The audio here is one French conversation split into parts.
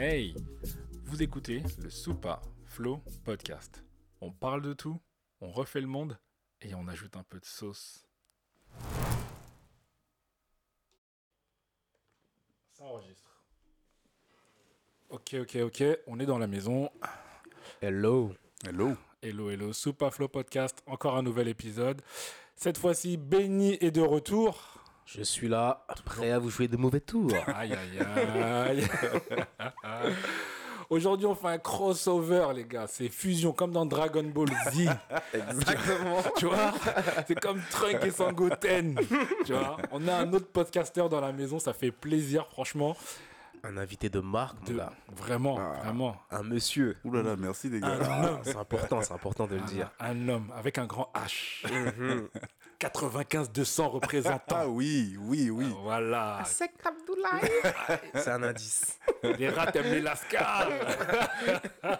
Hey, vous écoutez le Soupa Flow Podcast. On parle de tout, on refait le monde et on ajoute un peu de sauce. Ça enregistre. Ok, ok, ok, on est dans la maison. Hello. Hello. Hello, hello, Soupa Flow Podcast, encore un nouvel épisode. Cette fois-ci, Benny est de retour. Je suis là, prêt à vous jouer de mauvais tours. Aïe, aïe, aïe. Aujourd'hui, on fait un crossover, les gars. C'est fusion, comme dans Dragon Ball Z. Exactement. tu vois C'est comme Trunk et Sangoten. tu vois On a un autre podcasteur dans la maison, ça fait plaisir, franchement. Un invité de marque, mon De- gars. Vraiment, Ah. vraiment. Un monsieur. Ouh là là, merci les gars. Ah, c'est important, c'est important de le dire. Un homme avec un grand H. Mhm. 95-200 représentants. Ah oui, oui, oui. Voilà. C'est un indice. Les rats aiment les lascars.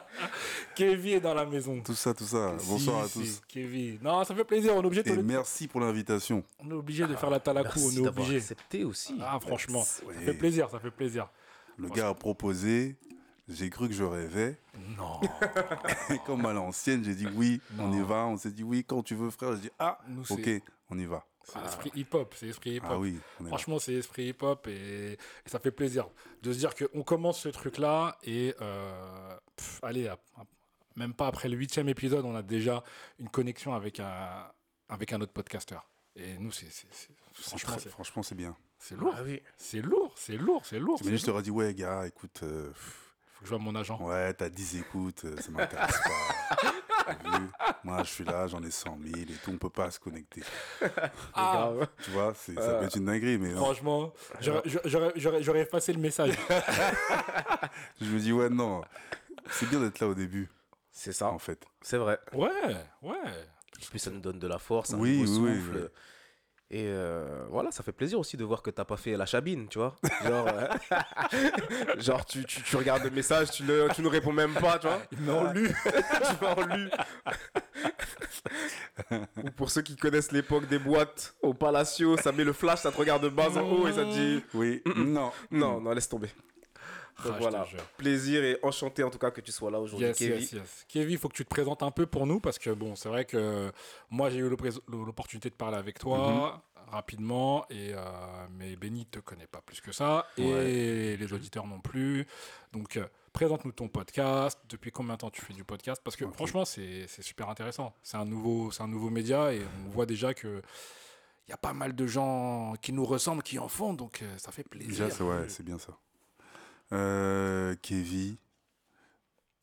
Kevin est dans la maison. Tout ça, tout ça. Bonsoir Si, à si, tous. Kevin. Non, ça fait plaisir. On est obligé de, Et merci pour l'invitation. on est obligé de faire la talakou. On est obligé. accepté aussi. Ah, franchement. Ouais. Ça fait plaisir, ça fait plaisir. Le gars a proposé. J'ai cru que je rêvais. Non. Et comme à l'ancienne, j'ai dit oui, on y va. On s'est dit oui, quand tu veux, frère. J'ai dit ah, Nous, ok, on y va. C'est esprit hip-hop. C'est esprit hip-hop. Ah oui, on est là. Franchement, c'est esprit hip-hop et, et ça fait plaisir de se dire qu'on commence ce truc-là et euh, pff, allez, à- à- même pas après le huitième épisode, on a déjà une connexion avec un, avec un autre podcasteur. Et nous, c'est franchement, c'est- Franchement, c'est bien. c'est lourd. Ah oui. C'est lourd, c'est lourd, c'est lourd. Mais je leur dit ouais, gars, écoute, euh, Faut que je vois mon agent. ouais, t'as 10 écoutes, euh, ça m'intéresse pas. T'as vu Moi, je suis là, j'en ai 100 000 et tout, on peut pas se connecter. Ah, Grave. Tu vois, c'est- ça peut être une dinguerie, mais non. franchement, j'aurais- j'aurais j'aurais- j'aurais effacé le message. Je me dis ouais, non. C'est bien d'être là au début, C'est ça, en fait. c'est vrai. ouais, ouais. Puis ça nous donne de la force, un Oui, nouveau oui, souffle. oui. Et euh, voilà, ça fait plaisir aussi de voir que t'as pas fait la chabine, tu vois. Genre, euh, genre tu, tu, tu regardes le message, tu ne tu nous réponds même pas, tu vois. Ils m'ont lu. tu vas en lu. Ou pour ceux qui connaissent l'époque des boîtes au Palacio, ça met le flash, ça te regarde de bas en haut et ça te dit Oui, non. non, non, laisse tomber. Donc Ah, voilà, plaisir et enchanté en tout cas que tu sois là aujourd'hui, Yes, Kevin. yes, yes. Kevin, il faut que tu te présentes un peu pour nous parce que bon, c'est vrai que moi j'ai eu l'opportunité de parler avec toi Mhm. rapidement et euh, mais Benny te connaît pas plus que ça et les auditeurs non plus. Donc euh, présente-nous ton podcast. Depuis combien de temps tu fais du podcast? Parce que franchement, c'est super intéressant. C'est un nouveau, c'est un nouveau média et on voit déjà que il y a pas mal de gens qui nous ressemblent qui en font, donc euh, ça fait plaisir. Déjà, c'est ouais, c'est bien ça. Euh, Kevin,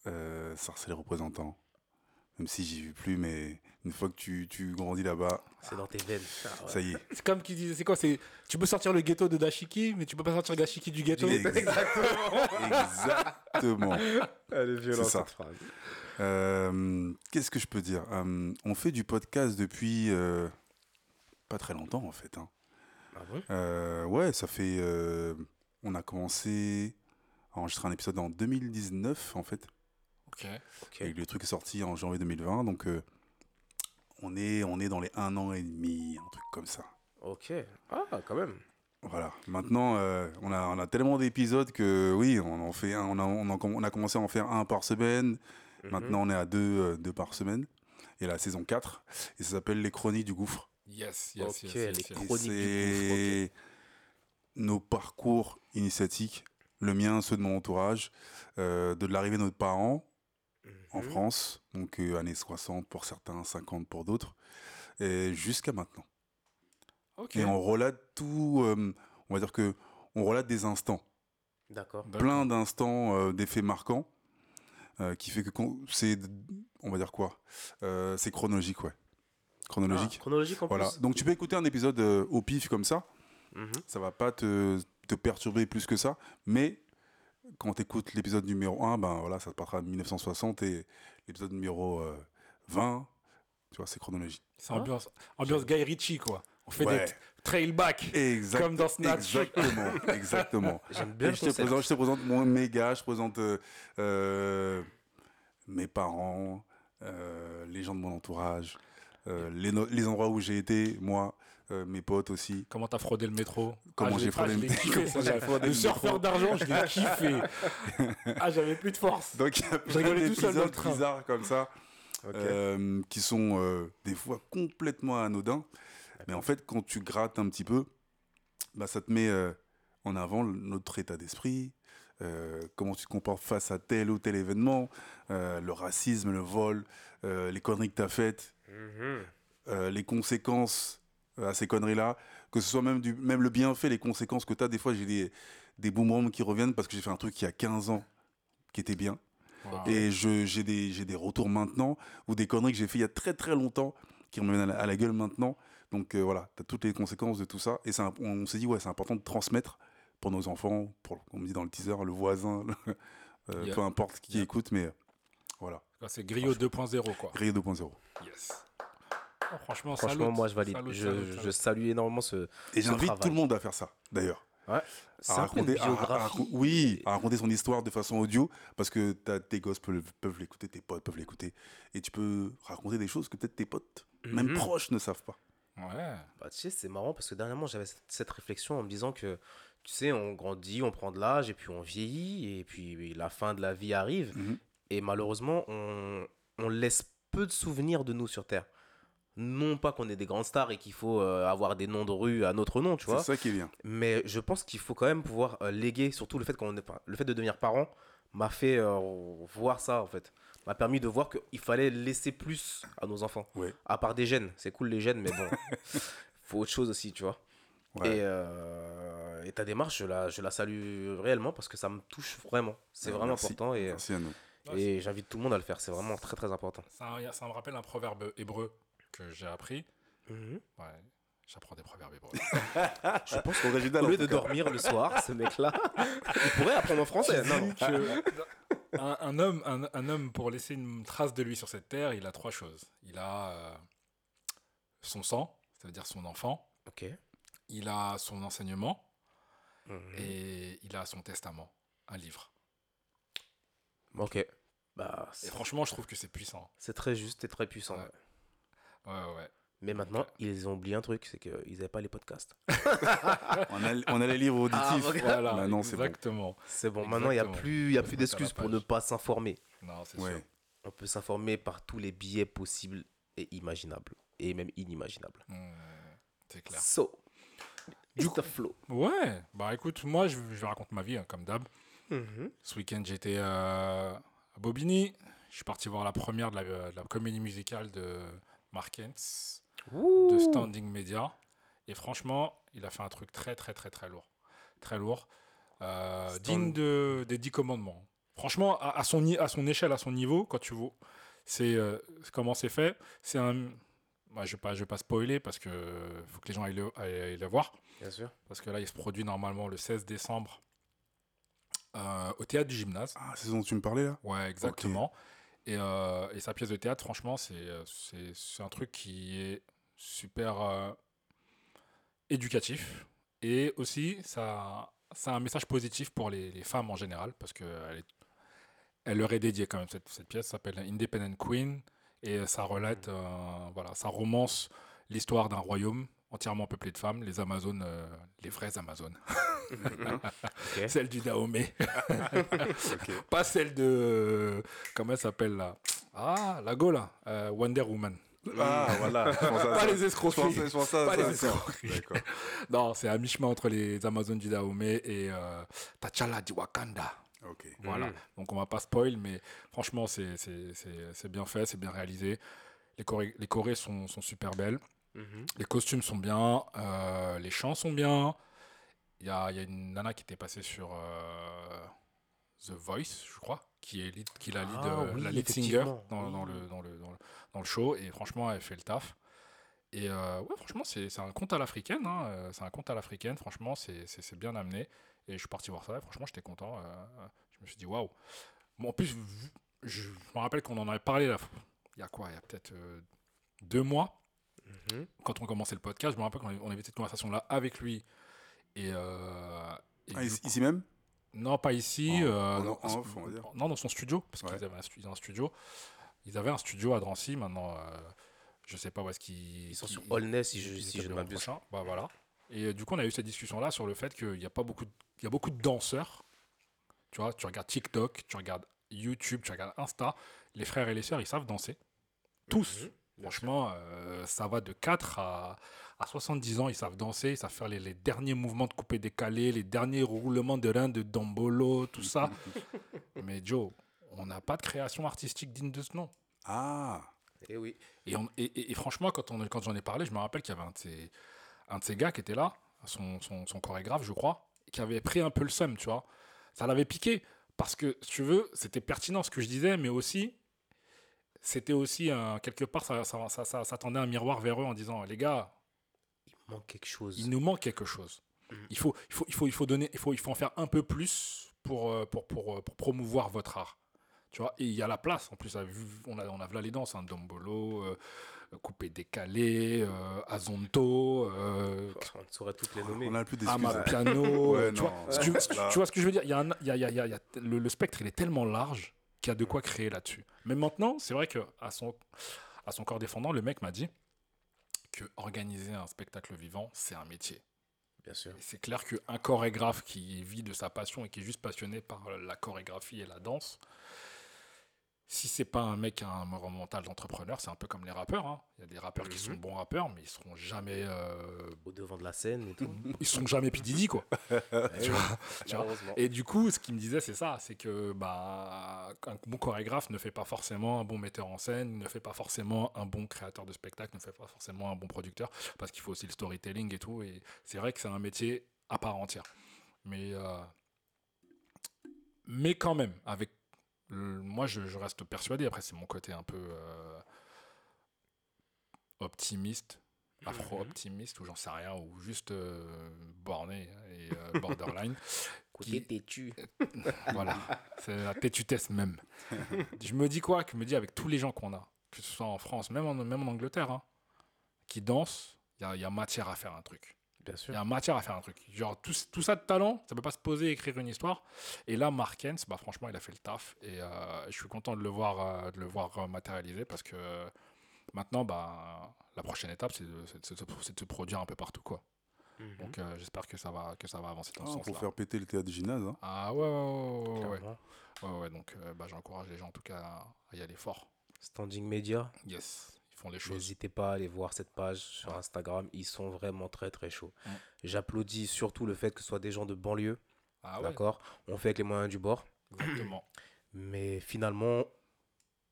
euh, ça c'est les représentants. Même si j'y vais plus, mais une fois que tu, tu grandis là-bas, C'est dans tes veines. Ah ouais. ça y est. C'est comme qui disait, c'est quoi C'est tu peux sortir le ghetto de Dashiki, mais tu peux pas sortir Dashiki du ghetto. Exactement. Elle est violente C'est ça. cette phrase. Euh, Qu'est-ce que je peux dire Euh, On fait du podcast depuis euh, pas très longtemps en fait. hein. Ah Euh, ouais, ça fait. euh, on a commencé à enregistrer un épisode en 2019 en fait. Ok. Ok. Et le truc est sorti en janvier 2020, donc euh, on, est, on est dans les un an et demi, un truc comme ça. Ok. Ah, quand même. Voilà. Maintenant, euh, on, a, on a tellement d'épisodes que oui, on en fait un, on a, on, a, on a commencé à en faire un par semaine. Mhm. Maintenant, on est à deux, euh, deux par semaine. Et la saison 4, et ça s'appelle Les Chroniques du Gouffre. Yes, yes, Ok, yes, les yes, yes. Et Chroniques du c'est nos parcours initiatiques, le mien, ceux de mon entourage, euh, de l'arrivée de nos parents en Mhm. France, donc euh, années 60 pour certains, 50 pour d'autres, et jusqu'à maintenant. Et on relate tout, euh, on va dire que on relate des instants, D'accord. Plein d'instants, euh, d'effets marquants, euh, qui fait que c'est, on va dire quoi, Euh, c'est chronologique, ouais, chronologique. Ah, chronologique en voilà. plus. Donc tu peux écouter un épisode euh, au pif comme ça, Mhm. ça va pas te, te perturber plus que ça, mais quand tu écoutes l'épisode numéro 1, ben voilà, ça te partira de 1960 et l'épisode numéro euh, 20, tu vois, c'est chronologique. C'est ambiance, ambiance Guy Ritchie, quoi. On fait Ouais. des trailback. Exact, Comme dans Snatch. Exactement, exactement. J'aime bien je, te présente, je te présente mon méga, je te présente euh, euh, mes parents, euh, les gens de mon entourage, euh, les, no- les endroits où j'ai été, moi, euh, mes potes aussi. Comment t'as fraudé le métro? Comment Ah, j'ai fraudé ah, le métro. kiffé, ça, J'ai j'ai- fraudé Le le surfeur d'argent, je l'ai kiffé. Ah, j'avais plus de force. Donc il y a plein rigolais tout seul dans le d'épisodes bizarres comme ça, euh, qui sont euh, des fois complètement anodins. Mais en fait, quand tu grattes un petit peu, bah, ça te met euh, en avant notre état d'esprit, euh, comment tu te comportes face à tel ou tel événement, euh, le racisme, le vol, euh, les conneries que tu as faites, Mhm. euh, les conséquences à ces conneries-là, que ce soit même, du, même le bienfait, les conséquences que tu as. Des fois, j'ai des, des boomerangs qui reviennent parce que j'ai fait un truc il y a 15 ans qui était bien. Wow. Et j'ai des, j'ai des retours maintenant ou des conneries que j'ai fait il y a très très longtemps qui me viennent à la, à la gueule maintenant. Donc euh, voilà, tu as toutes les conséquences de tout ça. Et un- on, on s'est dit, ouais, c'est important de transmettre pour nos enfants, pour, on me dit dans le teaser, le voisin, le- euh, Yeah. peu importe qui Yeah. écoute, mais euh, voilà. C'est Griot 2.0, quoi. Grille 2.0. Yes. Oh, franchement, Franchement, salut. moi, je valide. Salut, je, salut, je salut. salue énormément ce. Et j'invite tout le monde à faire ça, d'ailleurs. À raconter, à- à- oui, à raconter son histoire de façon audio, parce que tes gosses peuvent, peuvent l'écouter, tes potes peuvent l'écouter, et tu peux raconter des choses que peut-être tes potes, même Mhm. proches, ne savent pas. Ouais. Bah, tu sais, c'est marrant parce que dernièrement, j'avais cette, cette réflexion en me disant que, tu sais, on grandit, on prend de l'âge, et puis on vieillit, et puis la fin de la vie arrive. Mhm. Et malheureusement, on, on laisse peu de souvenirs de nous sur Terre. Non pas qu'on est des grandes stars et qu'il faut euh, avoir des noms de rue à notre nom, tu C'est vois. ça qui est bien. Mais je pense qu'il faut quand même pouvoir euh, léguer, surtout le fait, qu'on est, enfin, le fait de devenir parent m'a fait euh, voir ça, en fait. M'a permis de voir qu'il fallait laisser plus à nos enfants. Ouais. À part des gènes. C'est cool les gènes, mais bon, faut autre chose aussi, tu vois. Ouais. Et, euh, et ta démarche, je la, je la salue réellement parce que ça me touche vraiment. C'est Ouais, vraiment merci. important et, Merci à nous. Ouais, et j'invite tout le monde à le faire. C'est vraiment très très important. Ça, ça me rappelle un proverbe hébreu que j'ai appris. Ouais, j'apprends des proverbes hébreux. Je pense qu'original. Au lieu de dormir le soir, ce mec-là, il pourrait apprendre en français. Non, non. que un, un homme, un, un homme, pour laisser une trace de lui sur cette terre, il a trois choses. Il a euh, son sang, c'est-à-dire son enfant. Ok. Il a son enseignement Mhm. et il a son testament, un livre. Ok. Bah, Et franchement, je trouve que c'est puissant. c'est très juste et très puissant. Ouais. Ouais, ouais, ouais. Mais maintenant, ils ont oublié un truc, c'est qu'ils n'avaient pas les podcasts. On a, on a les livres auditifs. ok. Voilà, Maintenant, c'est bon. exactement. C'est bon, maintenant, il n'y a plus, il y a Faut plus d'excuses pour ne pas s'informer. Non, c'est Ouais. sûr. On peut s'informer par tous les biais possibles et imaginables. Et même inimaginables. Hmm, c'est clair. So, Du the flow. Ouais, bah écoute, moi je, je raconte ma vie hein, comme d'hab. Ce week-end j'étais euh, à Bobigny. Je suis parti voir la première de la, de la comédie musicale de De Standing Media. Et franchement, il a fait un truc très très très très lourd. Très lourd. Euh, Stand- digne de, des dix commandements. Franchement, à, à son, à son échelle, à son niveau, quand tu vois, c'est euh, comment c'est fait. C'est un. Bah, je ne vais, pas- je vais pas spoiler parce que faut que les gens aillent le, aillent- aillent le voir. Bien sûr. Parce que là, il se produit normalement le 16 décembre euh, au théâtre du gymnase. Ah, c'est ce dont tu me parlais là? Ouais, exactement. Et, euh, et sa pièce de théâtre, franchement, c'est euh, un truc qui est super euh, éducatif. Et aussi, ça, ça a un message positif pour les, les femmes en général, parce qu'elle elle leur est dédiée quand même. Cette, cette pièce s'appelle Independent Queen, et ça relate, euh, voilà, ça romance l'histoire d'un royaume entièrement peuplé de femmes, les Amazones, euh, les vraies Amazones. Ok. Celle du Dahomey. Pas celle de. Comment elle s'appelle là? Ah, la go là. euh, Wonder Woman. Ah, voilà. Pas les escroqueries. Pas les escroqueries. Non, c'est à mi-chemin entre les Amazones du Dahomey et euh, T'Challa du Wakanda. Ok. Voilà. Mhm. Donc on va pas spoil, mais franchement, c'est bien fait, c'est bien réalisé. Les chorés, les chorés sont, sont super belles. Mhm. Les costumes sont bien, euh, les chants sont bien. Il y a, il y a une nana qui était passée sur euh, The Voice, je crois, qui est lead- qui est la lead, Ah euh, oui, la lead singer dans, oui. dans le, dans, le, dans, le, dans le show. Et franchement, elle fait le taf. Et ouais, franchement, c'est un conte à l'africaine. hein, C'est un conte à l'africaine. Franchement, c'est bien amené. Et je suis parti voir ça. Et franchement, j'étais content. je me suis dit, waouh. Bon, en plus, je, je me rappelle qu'on en avait parlé là, il y a quoi? Il y a peut-être deux mois Mhm. quand on commençait le podcast, je me rappelle qu'on avait- cette conversation-là avec lui. Et, euh, et Ah, ici, coup- ici même? Non, pas ici. En- euh, en- non, en off, on va dire. non, dans son studio, parce Ouais. qu'ils avaient un, stu- un studio. Ils avaient un studio à Drancy. Maintenant, euh, Je sais pas où est-ce qu'ils Ils sont sur Allness, si je, si je ne m'abuse. Bah voilà. Et euh, du coup, on a eu cette discussion-là sur le fait qu'il y a pas beaucoup, de, il y a beaucoup de danseurs. Tu vois, tu regardes TikTok, tu regardes YouTube, tu regardes Insta. Les frères et les sœurs, ils savent danser. Tous. Mhm. Franchement, euh, ça va de 4 à, à 70 ans, ils savent danser, ils savent faire les, les derniers mouvements de coupé décalé, les derniers roulements de reins de Dombolo, tout ça. Mais Joe, on n'a pas de création artistique digne de ce nom. Ah, Eh oui. Et, on- et- et- et franchement, quand, on, quand j'en ai parlé, je me rappelle qu'il y avait un de ces, un de ces gars qui était là, son, son, son chorégraphe, je crois, qui avait pris un peu le seum, tu vois. Ça l'avait piqué. Parce que, si tu veux, c'était pertinent ce que je disais, mais aussi, c'était aussi, un- quelque part, ça, ça, ça, ça- ça tendait un miroir vers eux en disant, les gars, Il manque quelque chose. il nous manque quelque chose. Mhm. Il faut, il faut, il faut, il faut donner, il faut, il faut en faire un peu plus pour, euh, pour, pour, euh, pour promouvoir votre art. Tu vois, et il y a la place. En plus, on a, vu- on a, là les danses, hein, Dombolo, euh, coupé décalé, euh, Azonto, euh, On ne saurait toutes les nommer. on a plus. Amapiano. Ouais, tu, vois, tu, tu- vois ce que je veux dire il y a un- il y a- il y a- il y a- il y a- le, le spectre, il est tellement large qu'il y a de quoi créer là-dessus. Mais maintenant, c'est vrai qu'à son, à son corps défendant, le mec m'a dit que organiser un spectacle vivant, c'est un métier. Bien sûr. C'est clair qu'un chorégraphe qui vit de sa passion et qui est juste passionné par la chorégraphie et la danse, si c'est pas un mec qui a un mental d'entrepreneur, c'est un peu comme les rappeurs. hein. Il y a des rappeurs qui Mhm. sont bons rappeurs, mais ils seront jamais, euh, Au devant de la scène et tout. ils seront jamais P. Quoi. tu vois, tu vois. Malheureusement. Et du coup, ce qu'il me disait, c'est ça, c'est que bah, un bon chorégraphe ne fait pas forcément un bon metteur en scène, ne fait pas forcément un bon créateur de spectacle, ne fait pas forcément un bon producteur, parce qu'il faut aussi le storytelling et tout. Et c'est vrai que c'est un métier à part entière. Mais, euh, mais quand même, avec le- moi, je, je reste persuadé. Après, c'est mon côté un peu euh, optimiste, afro-optimiste, ou j'en sais rien, ou juste euh, borné et euh, borderline. Côté têtu. voilà, c'est la têtutesse même. je me dis quoi Que je me dis avec tous les gens qu'on a, que ce soit en France, même en, même en Angleterre, hein, qui dansent, il y a, il y a matière à faire un truc. Bien Il y a matière à faire un truc. Genre, tout, tout ça de talent, ça peut pas se poser et écrire une histoire. Et là, Mark Hens, bah, franchement, il a fait le taf. Et euh, je suis content de le voir, euh, de le voir matérialiser parce que euh, maintenant, bah, la prochaine étape, c'est de, se- c'est de se produire un peu partout. Quoi. Mhm. Donc, euh, j'espère que ça va, que ça va avancer dans Ah, ce pour sens-là. faire péter le théâtre gymnase. hein. Ah ouais, ouais, ouais, ouais, ouais, ouais. Clairement. Ouais, ouais, donc euh, bah, j'encourage les gens en tout cas à y aller fort. Standing Media, Yes, font les choses. n'hésitez pas à aller voir cette page sur Instagram. Ils sont vraiment très très chauds. J'applaudis surtout le fait que ce soit des gens de banlieue. Ah ouais, D'accord? On fait avec les moyens du bord. exactement. Mais finalement,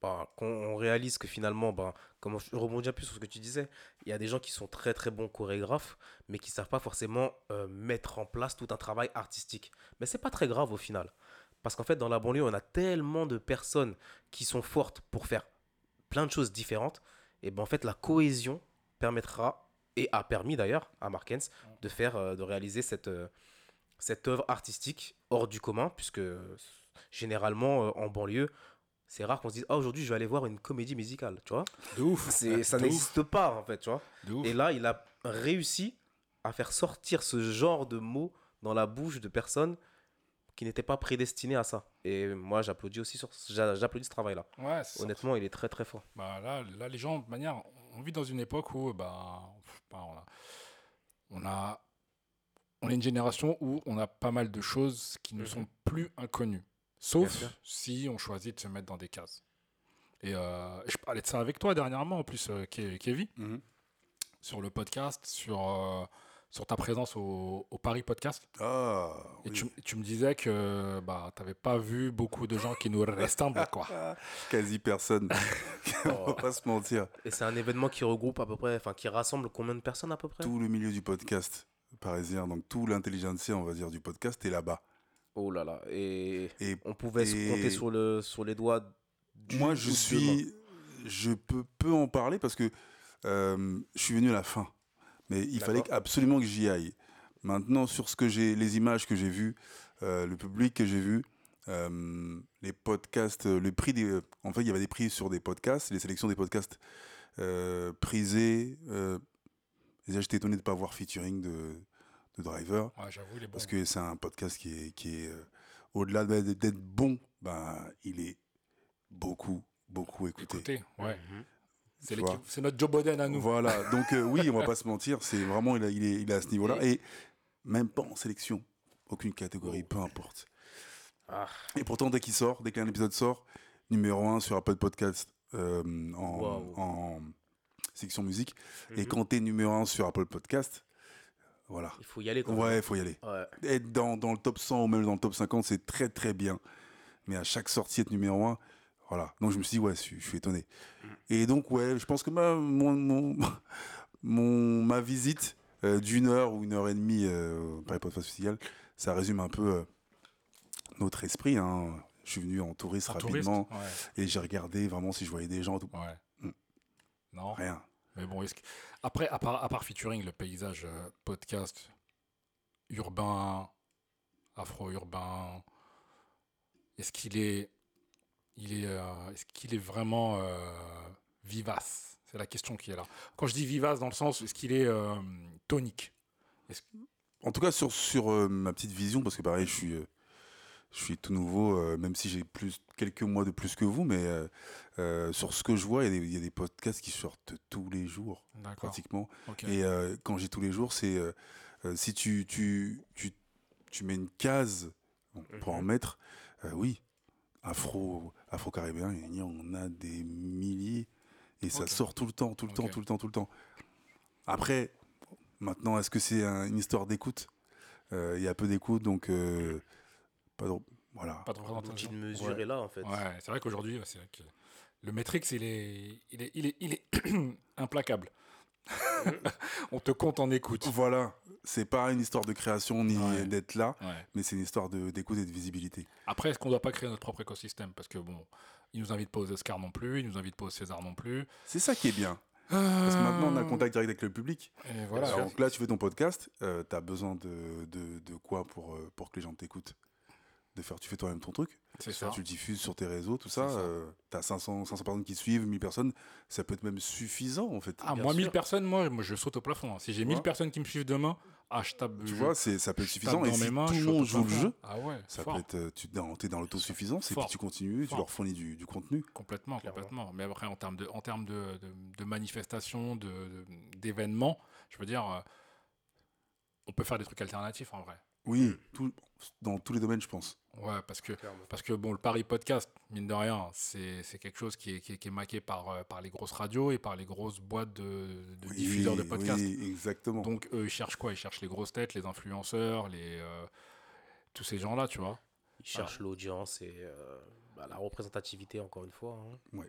bah, quand on réalise que finalement, bah, comme je rebondis un peu sur ce que tu disais, il y a des gens qui sont très très bons chorégraphes, mais qui ne savent pas forcément euh, mettre en place tout un travail artistique. Mais c'est pas très grave au final. Parce qu'en fait, dans la banlieue, on a tellement de personnes qui sont fortes pour faire plein de choses différentes. Et ben en fait, la cohésion permettra, et a permis d'ailleurs à Markens, de faire, euh, de réaliser cette, euh, cette œuvre artistique hors du commun, puisque généralement, euh, en banlieue, c'est rare qu'on se dise ah aujourd'hui je vais aller voir une comédie musicale tu vois. De ouf. c'est ça n'existe pas en fait tu vois. Et là il a réussi à faire sortir ce genre de mots dans la bouche de personnes qui n'étaient pas prédestinées à ça et moi j'applaudis aussi sur j'a- j'applaudis ce travail là Ouais, c'est ça. honnêtement il est très très fort Bah, là, là, les gens, de manière, on vit dans une époque où bah, bah, on, a, on a on est une génération où on a pas mal de choses qui ne Mhm. sont plus inconnues. Sauf si on choisit de se mettre dans des cases. Et euh, je parlais de ça avec toi dernièrement, en plus, euh, Ke- Kevin, Mhm. sur le podcast, sur, euh, sur ta présence au, au Paris Podcast. Ah, Et tu, tu me disais que bah, tu n'avais pas vu beaucoup de gens qui nous ressemblent, quoi. quasi personne. On va pas se mentir. et c'est un événement qui regroupe à peu près enfin qui rassemble combien de personnes à peu près? Tout le milieu du podcast parisien, donc tout l'intelligentsia, on va dire, du podcast est là-bas. oh là là et Et on pouvait se compter sur le sur les doigts du moi, je suis. Je peux, peux en parler parce que euh, je suis venu à la fin. Mais il fallait absolument que j'y aille. Maintenant, sur ce que j'ai, les images que j'ai vues, euh, le public que j'ai vu, euh, les podcasts, euh, le prix des. En fait, il y avait des prix sur des podcasts, les sélections des podcasts euh, prisés. Euh, déjà, j'étais étonné de ne pas voir featuring de, de Driver. Ouais, J'avoue, il est bon. Parce que c'est un podcast qui est, qui est euh, au-delà de- d'être bon, ben, il est beaucoup, beaucoup écouté. Écoutez, ouais. Mhm. C'est notre Joe Biden à nous. Voilà, donc euh, oui, on va pas se mentir, c'est vraiment, il, a- il est, il est à ce niveau-là. Et même pas en sélection, aucune catégorie, peu importe. Ah, Et pourtant, dès qu'il sort, dès qu'un épisode sort, numéro 1 sur Apple Podcast euh, en, Wow. en section musique. Et quand t'es numéro 1 sur Apple Podcast, voilà. Il faut y aller. Quand Ouais, il faut y aller. Ouais. Être dans, dans le top 100 ou même dans le top 50, c'est très très bien. Mais à chaque sortie, être numéro 1, voilà. Donc je me suis dit, ouais, je suis, je suis étonné. Et donc, ouais, je pense que ma, mon, mon, mon- ma visite euh, d'une heure ou une heure et demie euh, par les podcasts Festival, ça résume un peu euh, notre esprit. hein. Je suis venu en touriste En touriste. rapidement Ouais, et j'ai regardé vraiment si je voyais des gens. Tout. ouais. Mm. Non. Rien. Mais bon, après, à part, à part featuring, le paysage euh, podcast urbain, afro-urbain, est-ce qu'il est, il est, euh, est-ce qu'il est vraiment euh, vivace? C'est la question qui est là. Quand je dis vivace, dans le sens, est-ce qu'il est euh, tonique? En tout cas, sur, sur ma petite vision, parce que pareil, je suis, je suis tout nouveau, même si j'ai plus quelques mois de plus que vous, mais sur ce que je vois, il y, a des- il y a des podcasts qui sortent tous les jours, pratiquement. Et quand j'ai tous les jours, c'est si tu, tu, tu, tu mets une case bon, pour en Mhm. mettre, euh, oui, afro, afro-caribéen, il y en a des milliers. Et ça sort tout le temps, tout le temps, tout le temps, tout le temps. Après, maintenant, est-ce que c'est un- une histoire d'écoute? Euh, Il y a peu d'écoute, donc euh, pas de- voilà. Pas de représentation. de mesure Ouais. est là, en fait. Ouais, c'est vrai qu'aujourd'hui, c'est vrai que le Matrix, il est, il est, il est, il est implacable. On te compte en écoute. Voilà, c'est pas une histoire de création ni Ouais. d'être là, Ouais. mais c'est une histoire d'écoute et de visibilité. Après, est-ce qu'on ne doit pas créer notre propre écosystème? Parce que bon, ils nous invitent pas aux Oscars non plus, ils nous invitent pas aux César non plus. C'est ça qui est bien. Parce que maintenant, on a contact direct avec le public. Et voilà. Alors, donc là, tu fais ton podcast, euh, tu as besoin de, de, de quoi pour, euh, pour que les gens t'écoutent? De faire, Tu fais toi-même ton truc, C'est ça. tu le diffuses sur tes réseaux, tout ça. Ça. tu as 500, 500 personnes qui suivent, 1000 personnes, ça peut être même suffisant en fait. Ah, Bien moi, 1000 sûr. personnes, moi, moi, je saute au plafond. hein. Si j'ai 1000 vois? personnes qui me suivent demain, je tape. tu vois, c'est- ça peut être suffisant. Et si mains, tout le monde joue le jeu, Ah ouais, ça fort. peut être. euh, Tu es dans l'autosuffisance et puis tu continues, tu Fort. leur fournis du, du contenu. Complètement, Clairement. complètement. Mais après, en termes de, en termes de, de, de manifestations, de, de- d'événements, je veux dire, euh, on peut faire des trucs alternatifs en vrai. Oui, tout- dans tous les domaines, je pense. Ouais, parce que, parce que bon, le Paris Podcast, mine de rien, c'est, c'est quelque chose qui est, qui est, qui est maqué par, euh, par les grosses radios et par les grosses boîtes de, de Oui, diffuseurs de podcasts. Oui, exactement. Donc, eux, ils cherchent quoi? Ils cherchent les grosses têtes, les influenceurs, les, euh, tous ces gens-là, tu vois. Ils cherchent l'audience et euh, bah, la représentativité, encore une fois. hein.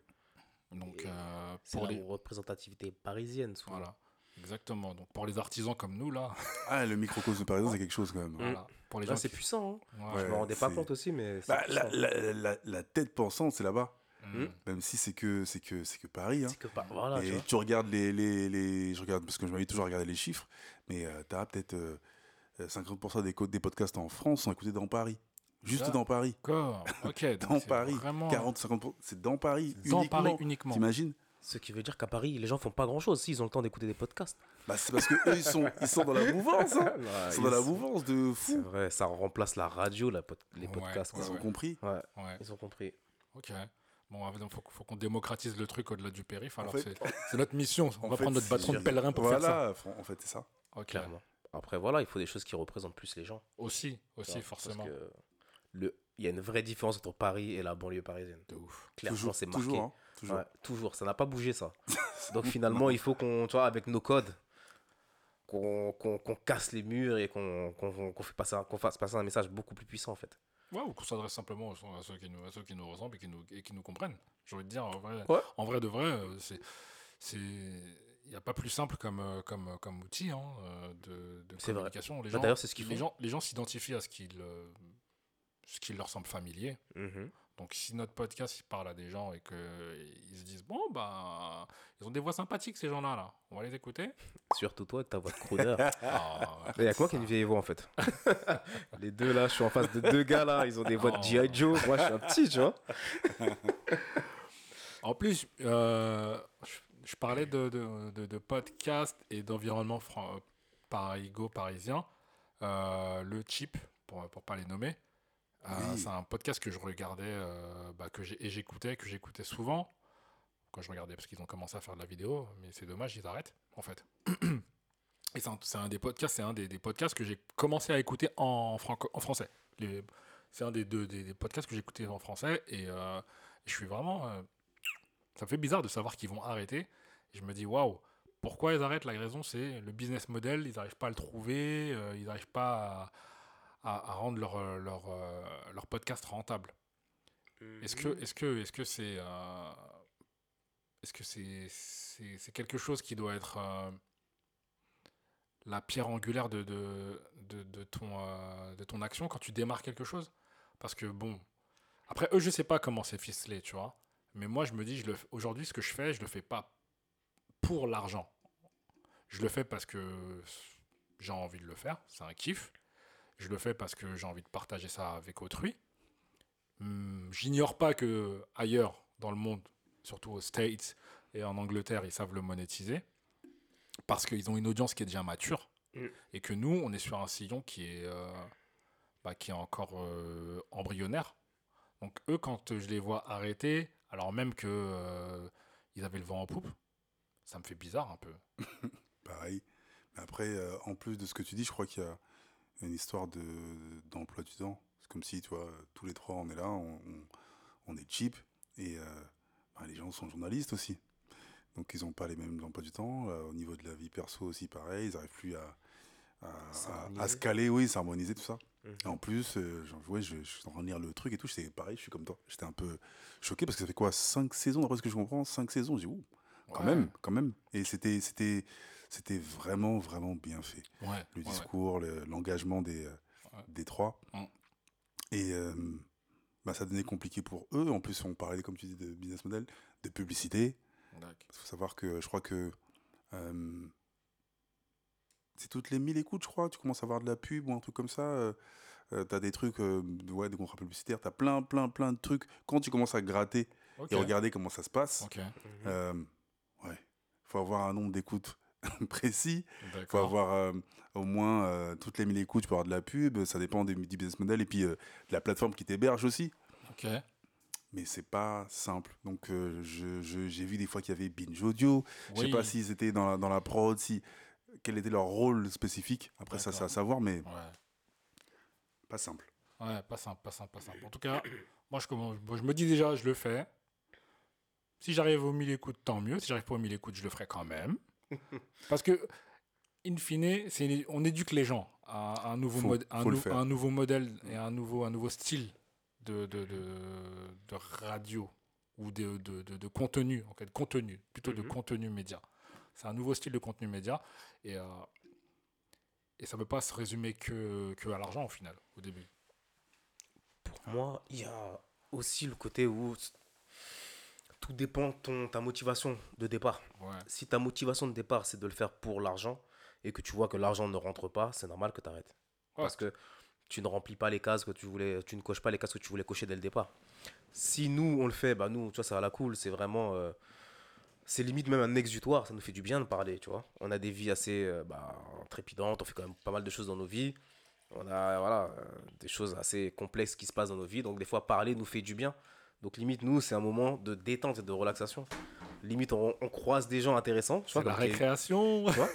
Donc, Et euh, pour la les. représentativité parisienne, souvent. Voilà, exactement. Donc, pour les artisans comme nous, là, Ah, le microcosme par exemple, c'est quelque chose quand même. voilà, pour les Là, gens c'est qui- puissant. hein. Ouais. Je me rendais pas c'est- compte aussi, mais c'est Bah, la, la- la- la tête pensante, c'est là-bas. Mm. Même si c'est que, c'est que, c'est que Paris. hein. C'est que pas. Voilà, tu et tu regardes les, les, les- Je regarde, parce que je m'avais toujours regardé les chiffres, mais tu as peut-être euh, euh, 50% des, des podcasts en France sont écoutés dans Paris. Juste dans Paris. D'accord, ok. Dans c'est Paris. Vraiment 40-50%. C'est dans Paris. dans uniquement. Paris uniquement. T'imagines? Ce qui veut dire qu'à Paris, les gens font pas grand chose s'ils ont le temps d'écouter des podcasts. bah, C'est parce qu'eux, ils sont, ils sont dans la mouvance. hein. Ils sont dans la mouvance de C'est fou. vrai, ça remplace la radio, la pod- les Ouais, podcasts. Ils ont compris. Ouais, Ouais, ils ont compris. ok. Bon, il faut, faut qu'on démocratise le truc au-delà du périph'. Alors, fait- c'est c'est notre mission. On en va fait, prendre notre bâton de c'est- pèlerin pour faire ça. Voilà, en fait, c'est ça. Clairement. Après, voilà, il faut des choses qui représentent plus les gens. Aussi, aussi, forcément. Parce que le... il y a une vraie différence entre Paris et la banlieue parisienne. De ouf. Clairement, c'est marqué. toujours, hein, toujours. Ouais, toujours, ça n'a pas bougé ça. Donc finalement, il faut qu'on, tu vois, avec nos codes, qu'on qu'on- qu'on casse les murs et qu'on qu'on- qu'on fait passer un- qu'on fasse passer un message beaucoup plus puissant en fait. Ouais, ou qu'on s'adresse simplement à ceux qui nous, à ceux qui nous ressemblent et qui nous, et qui nous comprennent. J'ai envie de dire, en vrai, Ouais. en vrai de vrai, euh, c'est. c'est- Il n'y a pas plus simple comme, euh, comme, comme outil hein, euh, de, de C'est vrai. communication. Les Bah, gens, d'ailleurs, c'est ce qu'ils les font. gens, les gens s'identifient à ce qui, le- ce qui leur semble familier. Mhm. Donc si notre podcast il parle à des gens et qu'ils se disent bon bah ils ont des voix sympathiques ces gens-là là, on va les écouter. Surtout toi avec ta voix de crooner. Ah, Il y a que moi qui ai une vieille voix en fait? les deux là, je suis en face de deux gars là, ils ont des voix de Oh. G.I. Joe. Moi je suis un petit, tu vois. En plus, euh, je, je parlais de, de, de- de podcast et d'environnement fran- parigo parisien. Euh, le Chip, pour pour pas les nommer, euh, c'est un podcast que je regardais, euh, bah, que j'ai- et j'écoutais, que j'écoutais souvent. quand je regardais, parce qu'ils ont commencé à faire de la vidéo, mais c'est dommage, ils arrêtent, en fait. Et c'est un, c'est un des podcasts, c'est un des, des podcasts que j'ai commencé à écouter en, franco, en français. C'est un des deux des, des podcasts que écouté en français, et euh, je suis vraiment. euh, ça me fait bizarre de savoir qu'ils vont arrêter. Et je me dis, waouh, pourquoi ils arrêtent? La raison, c'est le business model, ils n'arrivent pas à le trouver, euh, ils n'arrivent pas à, à- à rendre leur, euh, leur, euh, leur podcast rentable. Est-ce que est-ce que est-ce que c'est euh, est-ce que c'est c'est quelque chose qui doit être euh, la pierre angulaire de de, de, de ton euh, de ton action quand tu démarres quelque chose? Parce que bon après eux je sais pas comment c'est ficelé tu vois mais moi je me dis je le aujourd'hui ce que je fais je le fais pas pour l'argent. Je le fais parce que j'ai envie de le faire c'est un kiff je le fais parce que j'ai envie de partager ça avec autrui Hmm, J'ignore pas que ailleurs dans le monde, surtout aux States et en Angleterre, ils savent le monétiser parce qu'ils ont une audience qui est déjà mature Mm. et que nous, on est sur un sillon qui est, euh, bah, qui est encore euh, embryonnaire. Donc eux, quand je les vois arrêter, alors même que euh, ils avaient le vent en poupe, ça me fait bizarre un peu. Pareil. Mais après, euh, en plus de ce que tu dis, je crois qu'il y a une histoire de d'emploi du temps. C'est comme si, tu vois, tous les trois, on est là, on, on- on est cheap, et euh, bah, les gens sont journalistes aussi. Donc, ils n'ont pas les mêmes emplois du temps. Euh, au niveau de la vie perso aussi, pareil, ils n'arrivent plus à, à, à- à se caler, oui, s'harmoniser, tout ça. Mhm. Et en plus, euh, genre, ouais, je, je suis en train de lire le truc et tout, c'est pareil, je suis comme toi. J'étais un peu choqué parce que ça fait quoi 5 saisons, d'après ce que je comprends 5 saisons, j'ai ouh, quand Ouais. même, quand même. Et c'était, c'était, vraiment, vraiment bien fait. Ouais, Le ouais, ouais. discours, le- l'engagement des, euh, des trois. Mm. Et euh, bah, ça devenait compliqué pour eux. En plus, on parlait, comme tu dis, de business model, de publicité. Il faut savoir que je crois que euh, c'est toutes les 1000 écoutes, je crois. Tu commences à avoir de la pub ou un truc comme ça. euh, euh, t'as des trucs, euh, ouais, des contrats publicitaires, t'as plein, plein, plein de trucs. Quand tu commences à gratter et regarder comment ça se passe, euh, ouais, faut avoir un nombre d'écoutes précis. Il faut avoir euh, au moins euh, toutes les 1000 écoutes, tu peux avoir de la pub, ça dépend des, du business model et puis euh, de la plateforme qui t'héberge aussi. Ok. Mais c'est pas simple. Donc je- je- j'ai vu des fois qu'il y avait Binge Audio. Je sais Oui. pas s'ils étaient dans la, dans la prod, si, quel était leur rôle spécifique. Après ça, c'est à savoir, mais Ouais. pas simple. Ouais, pas simple, pas simple, pas simple. En tout cas, moi, je, commence, bon, je me dis déjà, je le fais. Si j'arrive aux 1000 écoutes, tant mieux. Si j'arrive pas aux 1000 écoutes, je le ferai quand même. Parce que, in fine, c'est on éduque les gens à, un, nouveau Faut- mode, un, nou- nouveau modèle et un nouveau, un nouveau style de, de, de, de radio ou de, de, de, de contenu, en fait, contenu, plutôt de Mhm. contenu média. C'est un nouveau style de contenu média et, euh, et ça ne peut pas se résumer que, que à l'argent au final, au début. Pour moi, il y a aussi le côté où tout dépend de ton, ta motivation de départ. Ouais. Si ta motivation de départ, c'est de le faire pour l'argent et que tu vois que l'argent ne rentre pas, c'est normal que tu arrêtes. Ouais. Parce que tu ne remplis pas les cases que tu voulais, tu ne coches pas les cases que tu voulais cocher dès le départ. Si nous, on le fait, bah nous, tu vois, ça va la cool, c'est vraiment. euh, c'est limite même un exutoire, ça nous fait du bien de parler, tu vois. On a des vies assez euh, bah, trépidantes, on fait quand même pas mal de choses dans nos vies. On a voilà, euh, des choses assez complexes qui se passent dans nos vies, donc des fois parler nous fait du bien. Donc limite, nous, c'est un moment de détente et de relaxation. Limite, on, on croise des gens intéressants, tu vois. C'est la récréation. tu vois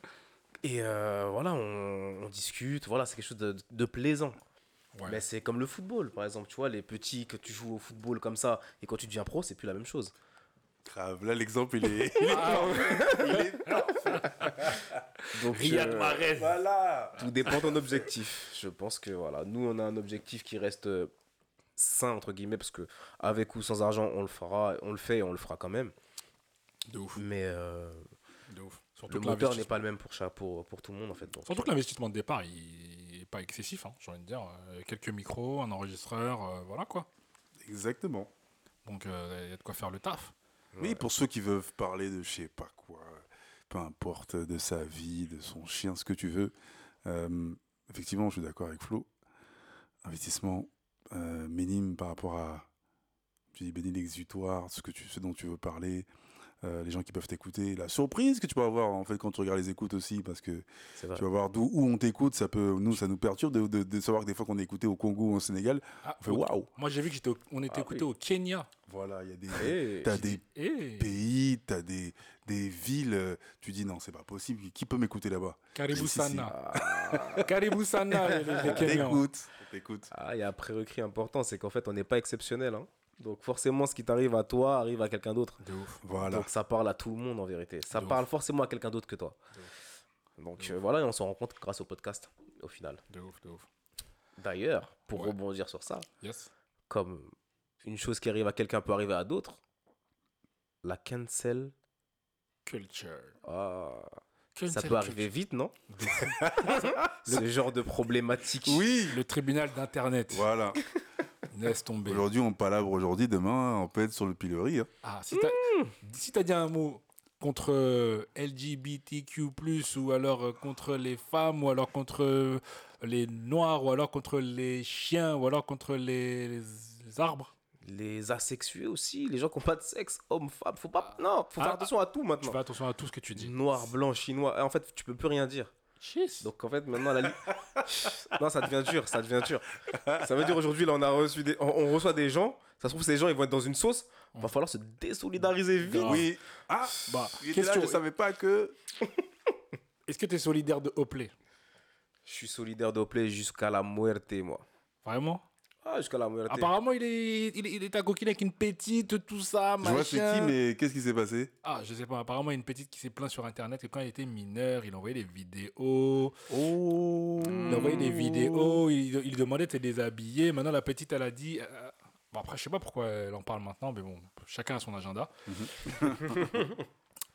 Et euh, voilà, on, on discute, voilà, c'est quelque chose de, de plaisant. Ouais. Mais c'est comme le football, par exemple, tu vois, les petits que tu joues au football comme ça, et quand tu deviens pro, c'est plus la même chose. Grave, là l'exemple il est. Ah il est Donc, Riyad euh, Mahrez. voilà tout dépend de ton objectif. Je pense que voilà, nous, on a un objectif qui reste euh, sain, entre guillemets, parce que avec ou sans argent, on le fera, on le fait et on le fera quand même. De ouf. Mais euh, De ouf. Surtout le moteur n'est pas le même pour, chaque, pour, pour tout le monde, en fait. Donc, Surtout que l'investissement de départ, il n'est pas excessif, hein, j'ai envie de dire. Euh, quelques micros, un enregistreur, euh, voilà quoi. Exactement. Donc il y a de quoi faire le taf. Oui, pour ceux qui veulent parler de je sais pas quoi, peu importe, de sa vie, de son chien, ce que tu veux. euh, effectivement, je suis d'accord avec Flo. Investissement euh, minime par rapport à, tu dis béni l'exutoire, ce, que tu, ce dont tu veux parler, euh, les gens qui peuvent t'écouter, la surprise que tu peux avoir en fait quand tu regardes les écoutes aussi, parce que tu vas voir d'où où on t'écoute, ça peut, nous, ça nous perturbe de, de- de savoir que des fois qu'on est écouté au Congo ou au Sénégal, Ah, on fait waouh. Moi, j'ai vu que au- on était Ah, écouté oui. au Kenya. Voilà, il y a des, Eh, t'as des Et pays, t'as des, des villes, tu dis non, c'est pas possible, qui peut m'écouter là-bas? Caribou. Sana. Caribou Sana, les, Kenyans. Ah, il y a un prérequis important, c'est qu'en fait, on n'est pas exceptionnel. hein. Donc forcément, ce qui t'arrive à toi arrive à quelqu'un d'autre. De ouf. Voilà. Donc ça parle à tout le monde en vérité. Ça De parle forcément à quelqu'un d'autre que toi. Donc euh, voilà, et on s'en rend compte grâce au podcast au final. De ouf, de ouf. D'ailleurs, pour Ouais. rebondir sur ça, Yes. comme une chose qui arrive à quelqu'un peut arriver à d'autres, la cancel, Culture. ah, ça peut arriver vite, non? Ce genre de problématique. Oui, Le tribunal d'Internet. voilà. Laisse tomber. Aujourd'hui, on palabre aujourd'hui, demain, on peut être sur le pilori. hein. Ah, si t'as si t'as dit un mot contre euh, LGBTQ+, ou alors euh, contre les femmes, ou alors contre euh, les noirs, ou alors contre les chiens, ou alors contre les, les arbres, Les asexués aussi, les gens qui n'ont pas de sexe, hommes, femmes, faut pas. Non, faut Ah, faire attention à tout tu maintenant. fais attention à tout ce que tu dis. Noir, blanc, chinois. En fait, tu peux plus rien dire. Donc en fait, maintenant, la li- non, ça devient dur, ça devient dur. Ça veut dire aujourd'hui, là, on a reçu des, on, on reçoit des gens. Ça se trouve, ces gens, ils vont être dans une sauce. Va falloir se désolidariser vite. Oui. Ah, Bah, il était là, question. je savais pas que. Est-ce que tu es solidaire de Hopley Je suis solidaire d'Oplay jusqu'à la muerte, moi. Vraiment? Ah, jusqu'à la muerte. Apparemment, il est, il est, il est à coquine avec une petite, tout ça, Je machin. vois c'est qui, mais qu'est-ce qui s'est passé Ah, je sais pas. Apparemment, il y a une petite qui s'est plaint sur Internet que quand il était mineur, il envoyait des vidéos. Oh. Il envoyait des vidéos, il, il demandait de se déshabiller. Maintenant, la petite, elle a dit. euh, bon, après, je sais pas pourquoi elle en parle maintenant, mais bon, chacun a son agenda.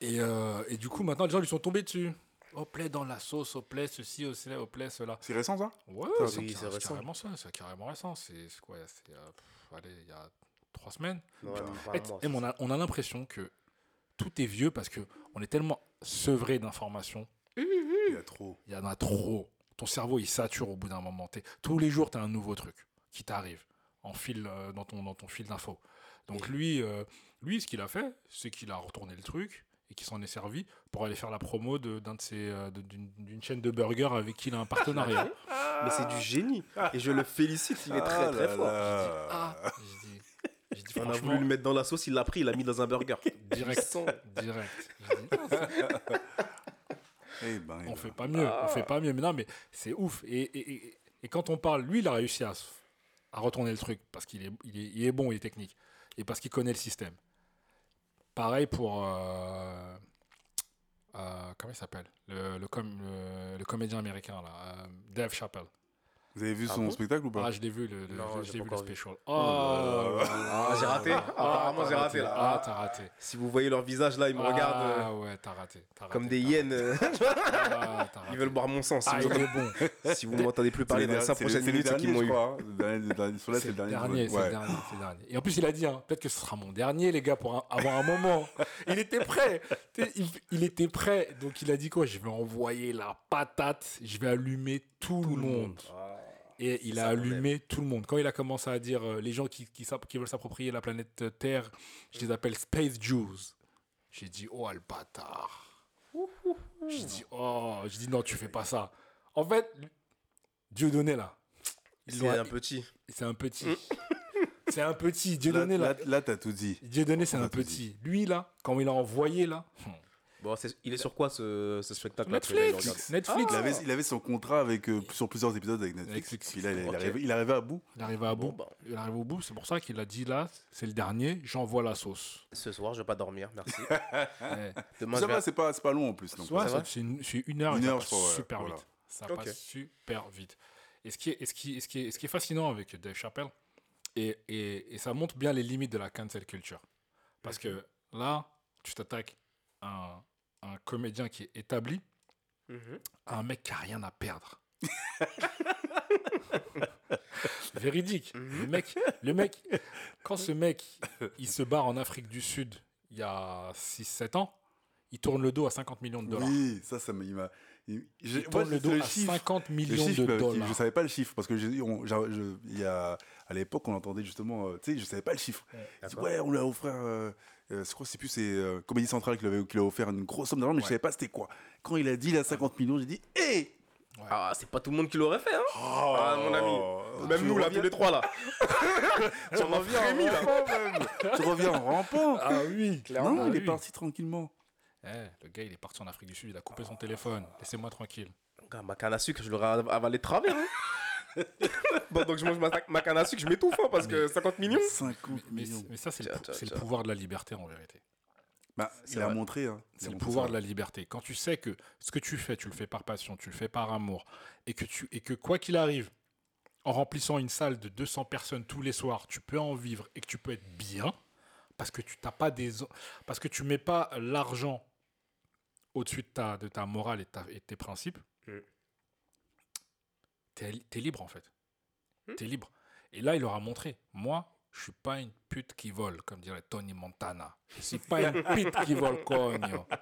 et, euh, et du coup, maintenant, les gens lui sont tombés dessus. Oplay dans la sauce, Oplay ceci, Oplay, Oplay cela. C'est récent ça? Ouais, Ah, c'est oui, carrément ça, c'est carrément récent. C'est quoi C'est euh, il y a trois semaines. Pas Et- on a, on a l'impression que tout est vieux parce que on est tellement sevré d'informations. Il y a trop. Il y en a trop. Ton cerveau, il sature au bout d'un moment. Tous les jours, tu as un nouveau truc qui t'arrive en fil, euh, dans, ton, dans ton fil d'infos. Donc lui, euh, lui, ce qu'il a fait, c'est qu'il a retourné le truc et qu'il s'en est servi pour aller faire la promo de- d'un de ses, euh, de- d'une d'une chaîne de burgers avec qui il a un partenariat. Mais c'est du génie. Et je le félicite, il est très Ah très là fort. là. ah, j'ai dit, j'ai dit On a voulu le mettre dans la sauce, il l'a pris, il l'a mis dans un burger. direct, direct. Eh ben, eh on ben. fait pas mieux, on fait pas mieux. Mais non, mais c'est ouf. Et, et, et- et quand on parle, lui, il a réussi à, à retourner le truc parce qu'il est, il est, il est bon, il est technique et parce qu'il connaît le système. Pareil pour euh, euh, comment il s'appelle? Le, le, com- le- le comédien américain là, euh, Dave Chappelle. Vous avez vu Ah son bon? spectacle ou pas? Ah, je l'ai vu le, le- Non, je j'ai l'ai pas vu le encore vu. special. Oh, là. Ah, j'ai raté. Apparemment, t'as j'ai raté, là. Ah, t'as raté. Si vous voyez leur visage là, ils me regardent euh, Ah ouais, t'as raté. t'as raté, comme des hyènes. euh, raté. Ah, t'as raté. Ils veulent boire mon sang. Si Ah, vous il est bon. si vous m'entendez plus parler C'est dans les les 5 der- prochaines minutes, c'est qu'ils m'ont eu. Le dernier- C'est le dernier, c'est le. Et en plus, il a dit, hein, peut-être que ce sera mon dernier, les gars, pour avoir un moment. Il était prêt. Il était prêt. Donc, il a dit quoi? Je vais envoyer la patate. Je vais allumer tout, le monde. Et il a allumé tout le monde. Quand il a commencé à dire euh, les gens qui, qui, veulent s'approprier la planète euh, Terre, je les appelle Space Jews. J'ai dit, oh, le bâtard. J'ai dit, oh, j'ai dit, non, tu fais pas ça. En fait, Dieu donné là. C'est un petit. c'est un petit. c'est un petit. Dieu donné là. là, là, t'as tout dit. Dieu donné, c'est un petit. Lui là, quand il a envoyé là. Bon, il est sur quoi ce, ce spectacle Netflix. Netflix. Il avait, il avait son contrat avec, euh, sur plusieurs épisodes avec Netflix. Netflix. Puis là, il, est Ok. arrivé, il est arrivé à bout. Il arrive à bout. Bon, bah. Il arrive au bout. C'est pour ça qu'il a dit là, c'est le dernier. J'envoie la sauce. Ce soir, je vais pas dormir, merci. Ouais. Demain, ça je va, vais... c'est pas, c'est pas long en plus. C'est une, heure, Une heure, je crois, super voilà. vite. Ça passe super vite. Et ce qui est, ce qui, ce qui est, ce qui est fascinant avec Dave Chappelle, et, et, et ça montre bien les limites de la cancel culture. Parce que là, tu t'attaques un, un comédien qui est établi, Mhm. à un mec qui a rien à perdre. Véridique. Mhm. Le mec, le mec, quand ce mec, il se barre en Afrique du Sud il y a 6-7 ans, il tourne le dos à 50 millions de dollars. Oui, ça, ça m'a. il tourne le dos le à chiffre. 50 Le millions chiffre, de euh, dollars. je savais pas le chiffre parce que on- je- il y a, à l'époque on entendait justement, euh, tu sais, je savais pas le chiffre. Dis, D'accord. ouais, on lui a offert, euh, euh, je crois que c'est plus c'est euh, Comédie Centrale qui lui avait, qui lui a offert une grosse somme d'argent, mais je Ouais. savais pas c'était quoi. Quand il a dit là 50 millions, j'ai dit hé Ah, c'est pas tout le monde qui l'aurait fait, hein Ah, mon ami. Oh, Même nous, là, tous les trois, là. Tu reviens en rampant, même. Tu reviens en rampant. Ah oui, Non, Ah il est oui. parti tranquillement. Eh, le gars, il est parti en Afrique du Sud, il a coupé son téléphone. Laissez-moi tranquille. Gars, ma canne à sucre, je l'aurais avalé de travers. Hein. bon, donc je mange ma, ma canne à sucre, je m'étouffe, hein, parce que 50 millions. 50 Mais, millions. mais ça, c'est le, pouvoir de la liberté en vérité. Bah, C'est il a montré. Hein. C'est le pouvoir ça. de la liberté. Quand tu sais que ce que tu fais, tu le fais par passion, tu le fais par amour, et que, tu, et que quoi qu'il arrive, en remplissant une salle de 200 personnes tous les soirs, tu peux en vivre et que tu peux être bien, parce que tu t'as pas des, parce que tu mets pas l'argent au-dessus de ta, de ta morale et, de ta- et de tes principes, Mm. T'es es libre en fait. Mm. T'es libre. Et là, il leur a montré. Moi, je suis pas une pute qui vole, comme dirait Tony Montana. Je suis pas une pute qui vole, cogno.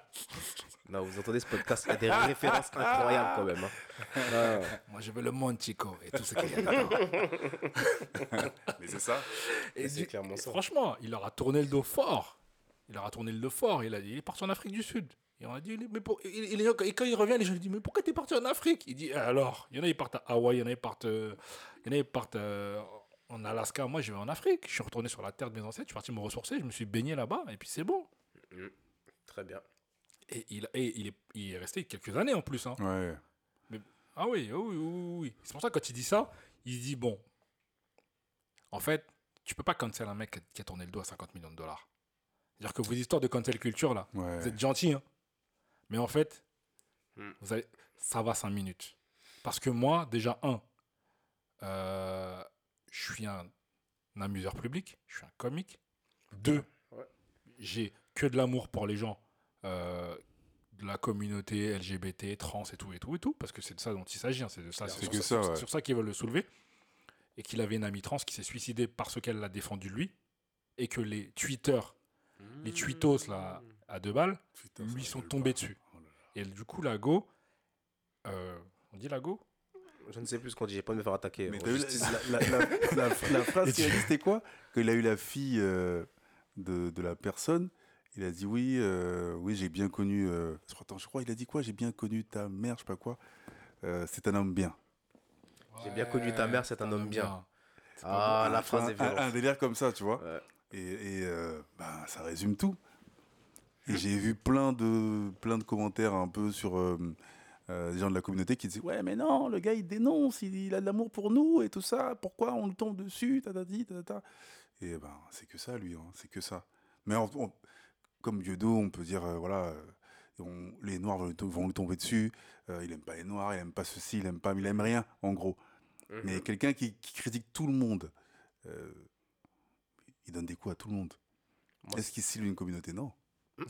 Non, vous entendez ce podcast, il y a des références incroyables quand même. hein. Ah. Moi, je veux le monde, Chico, et tout ce qu'il y a dedans. Mais c'est ça. Et C'est clairement ça. Franchement, il leur a tourné le dos fort. Il leur a tourné le dos fort. Il, a dit, il est parti en Afrique du Sud. Et on a dit, mais pour... et, gens- quand il revient, les gens lui disent, mais pourquoi t'es parti en Afrique? Il dit, alors, il y en a, ils partent à Hawaï, il y en a, ils partent, euh, il y en a, ils partent euh, en Alaska. Moi, je vais en Afrique. Je suis retourné sur la terre de mes ancêtres. Je suis parti me ressourcer. Je me suis baigné là-bas. Et puis, c'est bon. Très bien. Et il, et il, est, il est resté quelques années en plus. hein. Ouais. Ah oui, oui, oui, oui, oui. C'est pour ça que quand il dit ça, il dit bon, en fait, tu peux pas cancel un mec qui a- qui a tourné le dos à 50 millions de dollars. C'est-à-dire que vos histoires de cancel culture là, Ouais. vous êtes gentils, hein. Mais en fait, Hmm. vous allez, ça va 5 minutes. Parce que moi, déjà, un, euh, je suis un, un amuseur public, je suis un comique. Deux, Ouais. j'ai que de l'amour pour les gens euh, de la communauté LGBT, trans et tout et tout et tout, parce que c'est de ça dont il s'agit, hein, c'est de ça, C'est sur ça, ça, sur- ouais. sur ça qu'ils veulent le soulever, et qu'il avait une amie trans qui s'est suicidée parce qu'elle l'a défendu lui, et que les tweeters, les tweetos là à deux balles, Putain, lui ça sont tombés pas. dessus. Oh là là. Et du coup, la go, euh, on dit la go Je ne sais plus ce qu'on dit, j'ai pas de me faire attaquer. Mais la, la, la, la- la phrase qu'il a dit, c'était quoi? Qu'il a eu la fille euh, de, de la personne. Il a dit oui, euh, oui, j'ai bien connu. euh, je crois- attends, je crois, il a dit quoi? J'ai bien connu ta mère, je sais pas quoi. Euh, c'est un homme bien. J'ai bien connu ta mère, c'est un homme bien. Ah, bon. la phrase un, est violente. un délire comme ça, tu vois. Ouais. Et, et, euh, ben, ça résume tout. Et j'ai vu plein de, plein de commentaires un peu sur euh, euh, des gens de la communauté qui disaient Ouais, mais non, le gars il dénonce, il, il a de l'amour pour nous et tout ça, pourquoi on le tombe dessus? Tatati, tatata. Et ben, c'est que ça, lui, hein, c'est que ça. Mais on- on- comme Dieudo, on peut dire euh, voilà, on- les Noirs vont, vont lui tomber dessus, il aime pas les Noirs, il aime pas ceci, il aime pas, il aime rien, en gros. Mhm. Mais quelqu'un qui, qui critique tout le monde, il donne des coups à tout le monde. Est-ce qu'il cible une communauté? Non.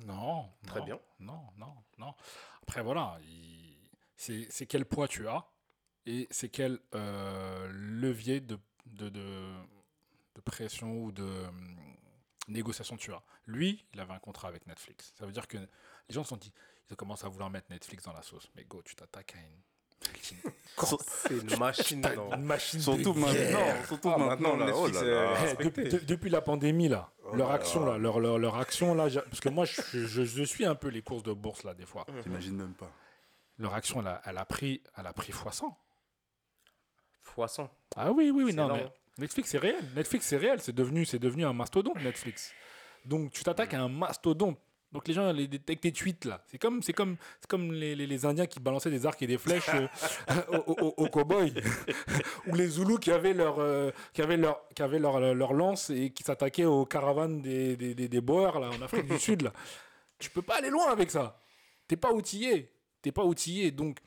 Non. Très non, bien. Non, non, non. Après, voilà. il- C'est quel poids tu as et c'est quel euh, levier de, de, de, de pression ou de hum, négociation tu as. Lui, il avait un contrat avec Netflix. Ça veut dire que les gens se sont dit, ils commencent à vouloir mettre Netflix dans la sauce. Mais go, tu t'attaques à une. C'est une machine. Non. une machine Surtout de guerre. maintenant, surtout Ah, maintenant, là, oh là là. depuis, de- depuis la pandémie là, Oh leur là action là. là, leur, leur, leur action là, parce que moi je, je, je suis un peu les courses de bourse là des fois. J'imagine même pas. Leur action elle a, elle a pris, elle a pris fois 100. Fois 100. Ah oui oui oui non énorme. mais Netflix c'est réel, Netflix c'est réel, c'est devenu c'est devenu un mastodonte Netflix. Donc tu t'attaques à un mastodonte. Donc les gens les, avec tes tweets là, c'est comme c'est comme c'est comme les, les, les Indiens qui balançaient des arcs et des flèches euh, aux, aux- aux cow-boys ou les Zoulous qui avaient leur euh, qui avaient leur qui avaient leur, leur lance et qui s'attaquaient aux caravanes des des, des, des Boers là en Afrique du Sud là. Tu peux pas aller loin avec ça. T'es pas outillé, t'es pas outillé. Donc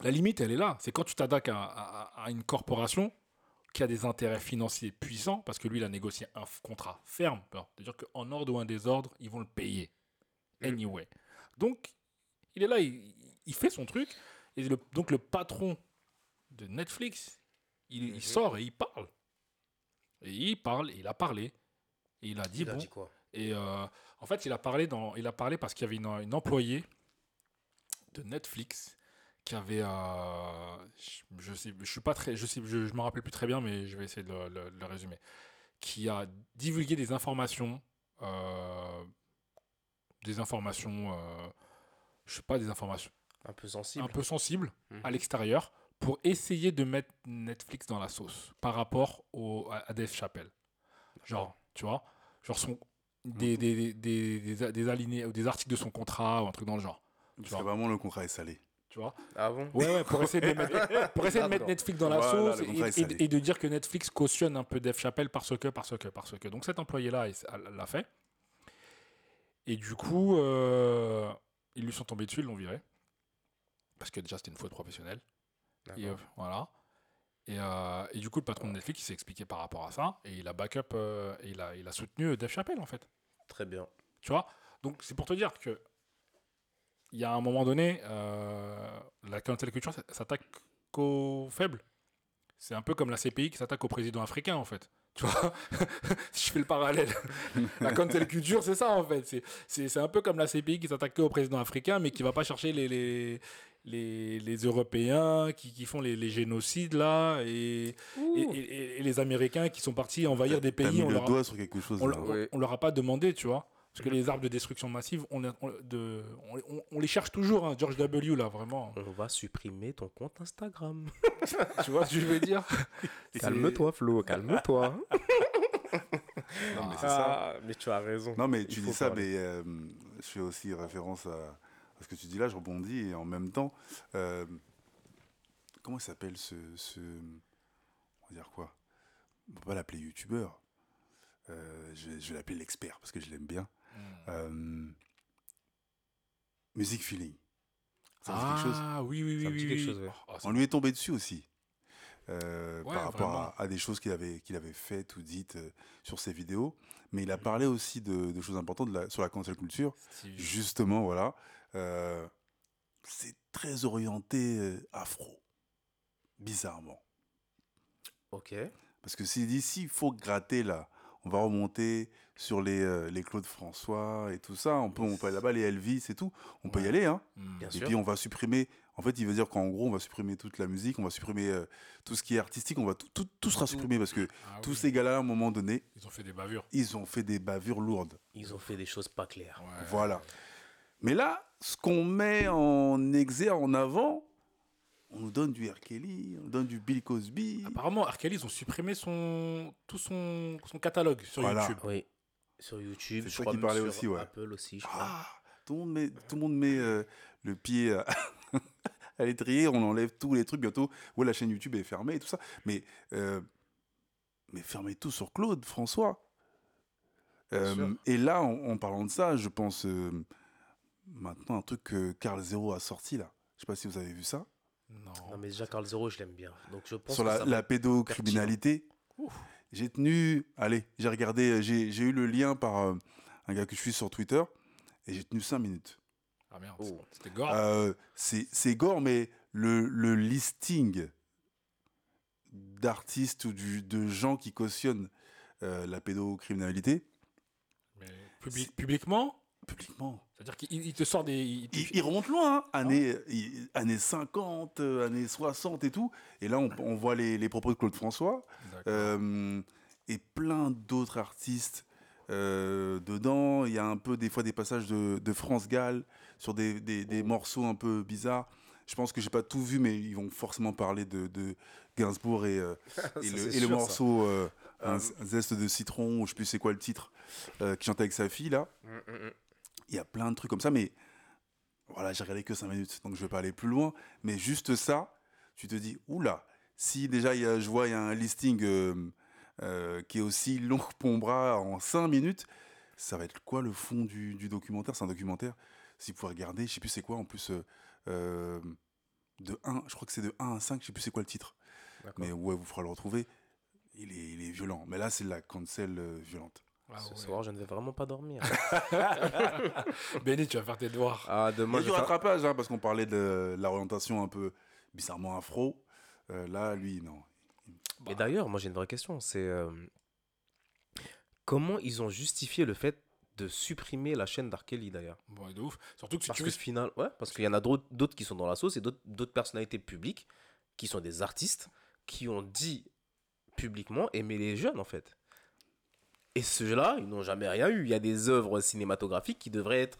la limite elle est là. C'est quand tu t'attaques à, à- à une corporation qui a des intérêts financiers puissants parce que lui il a négocié un contrat ferme. C'est-à-dire qu'en ordre ou un désordre ils vont le payer anyway. Donc il est là, il, il fait son truc et le- donc le patron de Netflix il, il Mhm. sort et il parle. Et il parle, et il a parlé. Et il a dit, Il a bon, dit quoi? Et euh, en fait, il a parlé, dans, il a parlé parce qu'il y avait une, une employée de Netflix qui avait, euh, je, sais, je suis pas très, je sais, je, je me rappelle plus très bien, mais je vais essayer de le, le- le résumer, qui a divulgué des informations euh, des informations, euh, je sais pas, des informations Un peu sensible. un peu sensibles Mhm. à l'extérieur pour essayer de mettre Netflix dans la sauce par rapport au, à, Dave Chappelle. Genre, tu vois, genre son, des, des, des, des, des alinéas ou des articles de son contrat ou un truc dans le genre. Parce vois. que vraiment, le contrat est salé. Tu vois Ah bon? Ouais, ouais, pour essayer de mettre, pour essayer de mettre. Netflix dans la Voilà, sauce et, et- et de dire que Netflix cautionne un peu Dave Chappelle parce que, parce que, parce que. Donc cet employé-là il- l'a fait. Et du coup, euh, ils lui sont tombés dessus, ils l'ont viré. Parce que déjà, c'était une faute professionnelle. Et, euh, voilà. Et, euh, et du coup, le patron de Netflix, il s'est expliqué par rapport à ça. Et il a backup, et il a, il a soutenu Dave Chappelle, en fait. Très bien. Tu vois? Donc, c'est pour te dire que il y a un moment donné, la cancel culture s'attaque qu'aux faibles. C'est un peu comme la CPI qui s'attaque au président africain, en fait. Tu vois Si je fais le parallèle. la cancel culture, c'est ça, en fait. C'est- C'est c'est un peu comme la CPI qui s'attaque qu'au président africain, mais qui va pas chercher les, les, les, les Européens qui, qui font les, les génocides, là, et, et, et- et les Américains qui sont partis envahir des pays. mis On le leur a- doigt sur quelque chose. on, là. on leur a pas demandé, tu vois. Parce que les arbres de destruction massive, on, les- on- de, on- on- on les cherche toujours, hein, George W. là, vraiment. On va supprimer ton compte Instagram. tu vois ce que je veux dire? Calme-toi, Flo, calme-toi. Non, mais c'est ça. Ah, mais tu as raison. Non, mais tu dis ça, parler. mais euh, je fais aussi référence à, à ce que tu dis là, je rebondis, et en même temps, euh, comment il s'appelle ce, ce. On va dire quoi? On peut pas l'appeler youtubeur. Euh, je, je vais l'appeler l'expert parce que je l'aime bien. Hmm. Euh, Music Feeling. Ça dit quelque chose? Ah, oui, oui, oui. Ça oui, quelque oui. chose, ouais. Oh, On lui est tombé dessus aussi. euh, Ouais, par rapport à, à des choses qu'il avait, qu'il avait faites ou dites euh, sur ses vidéos. Mais il a parlé aussi de, de choses importantes de la- sur la cancel culture. Steve. Justement, voilà. Euh, c'est très orienté euh, afro. Bizarrement. Ok. Parce que s'il dit, s'il faut gratter là, on va remonter sur les, euh, les Claude François et tout ça. On peut, on peut aller là-bas, les Elvis et tout. On peut y aller, hein. Bien Et sûr. puis on va supprimer. En fait, il veut dire qu'en gros, on va supprimer toute la musique, on va supprimer euh, tout ce qui est artistique, on va tout, tout, tout sera supprimé parce que Ah tous oui. ces gars-là, à un moment donné, Ils ont fait des bavures. ils ont fait des bavures lourdes. Ils ont fait des choses pas claires. Ouais. Voilà. Mais là, ce qu'on met en exergue, en avant, on nous donne du R. Kelly, on nous donne du Bill Cosby. Apparemment, R. Kelly, ils ont supprimé son, tout son, son catalogue sur Voilà. YouTube. Oui. Sur YouTube, C'est je ça crois qu'il même parlait sur aussi, ouais. Apple aussi, je crois. Ah, tout le monde met, tout le monde met euh, le pied à, à l'étrier, on enlève tous les trucs bientôt. Ouais, la chaîne YouTube est fermée et tout ça. Mais, euh, mais fermez tout sur Claude, François. Euh, et là, en, en parlant de ça, je pense euh, maintenant un truc que Carl Zero a sorti là. Je sais pas si vous avez vu ça. Non. Non, mais déjà, Carl Zero, je l'aime bien. Donc, je pense sur la, pédocriminalité. J'ai tenu, allez, j'ai regardé, j'ai j'ai eu le lien par euh, un gars que je suis sur Twitter et j'ai tenu 5 minutes. Ah merde, Oh. c'était gore. Euh, c'est c'est gore, mais le, le listing d'artistes ou du- de gens qui cautionnent euh, la pédocriminalité, Mais public- publiquement, publiquement, c'est-à-dire qu'il il te sort des. il te- il, il remonte loin, hein, années, années 50, euh, années 60 et tout. Et là, on, on voit les, les propos de Claude François. Euh, et plein d'autres artistes euh, dedans. Il y a un peu des fois des passages de, de France Gall sur des, des- des morceaux un peu bizarres. Je pense que j'ai pas tout vu, mais ils vont forcément parler de, de Gainsbourg et, euh, et le, et morceau euh, un, un zeste de citron, ou je sais plus c'est quoi le titre, euh, qui chante avec sa fille là. Mm, mm. Il y a plein de trucs comme ça, mais voilà, j'ai regardé que 5 minutes, donc je vais pas aller plus loin. Mais juste ça, tu te dis, oula, si déjà il y a, je vois il y a un listing euh, euh, qui est aussi long que mon bras en 5 minutes, ça va être quoi le fond du, du documentaire? C'est un documentaire, si vous pouvez regarder, je sais plus c'est quoi, en plus, euh, de 1, je crois que c'est de 1 à 5, je sais plus c'est quoi le titre. Mais ouais, vous ferez le retrouver. Il est, il est violent. Mais là, c'est la cancel violente. Ah Ce ouais. soir, je ne vais vraiment pas dormir. Benny, tu vas faire tes devoirs. ah, Il y demain, a je du rattrapage, hein, parce qu'on parlait de l'orientation un peu bizarrement afro. Euh, là, lui, non. Et d'ailleurs, moi j'ai une vraie question. C'est euh, comment ils ont justifié le fait de supprimer la chaîne d'Arkelly d'ailleurs? Bon, de ouf. Surtout que si Parce tu que veux. final, ouais, parce qu'il y en a d'autres qui sont dans la sauce et d'autres d'autres personnalités publiques qui sont des artistes qui ont dit publiquement aimer les jeunes en fait. Et ceux-là, ils n'ont jamais rien eu. Il y a des œuvres cinématographiques qui devraient être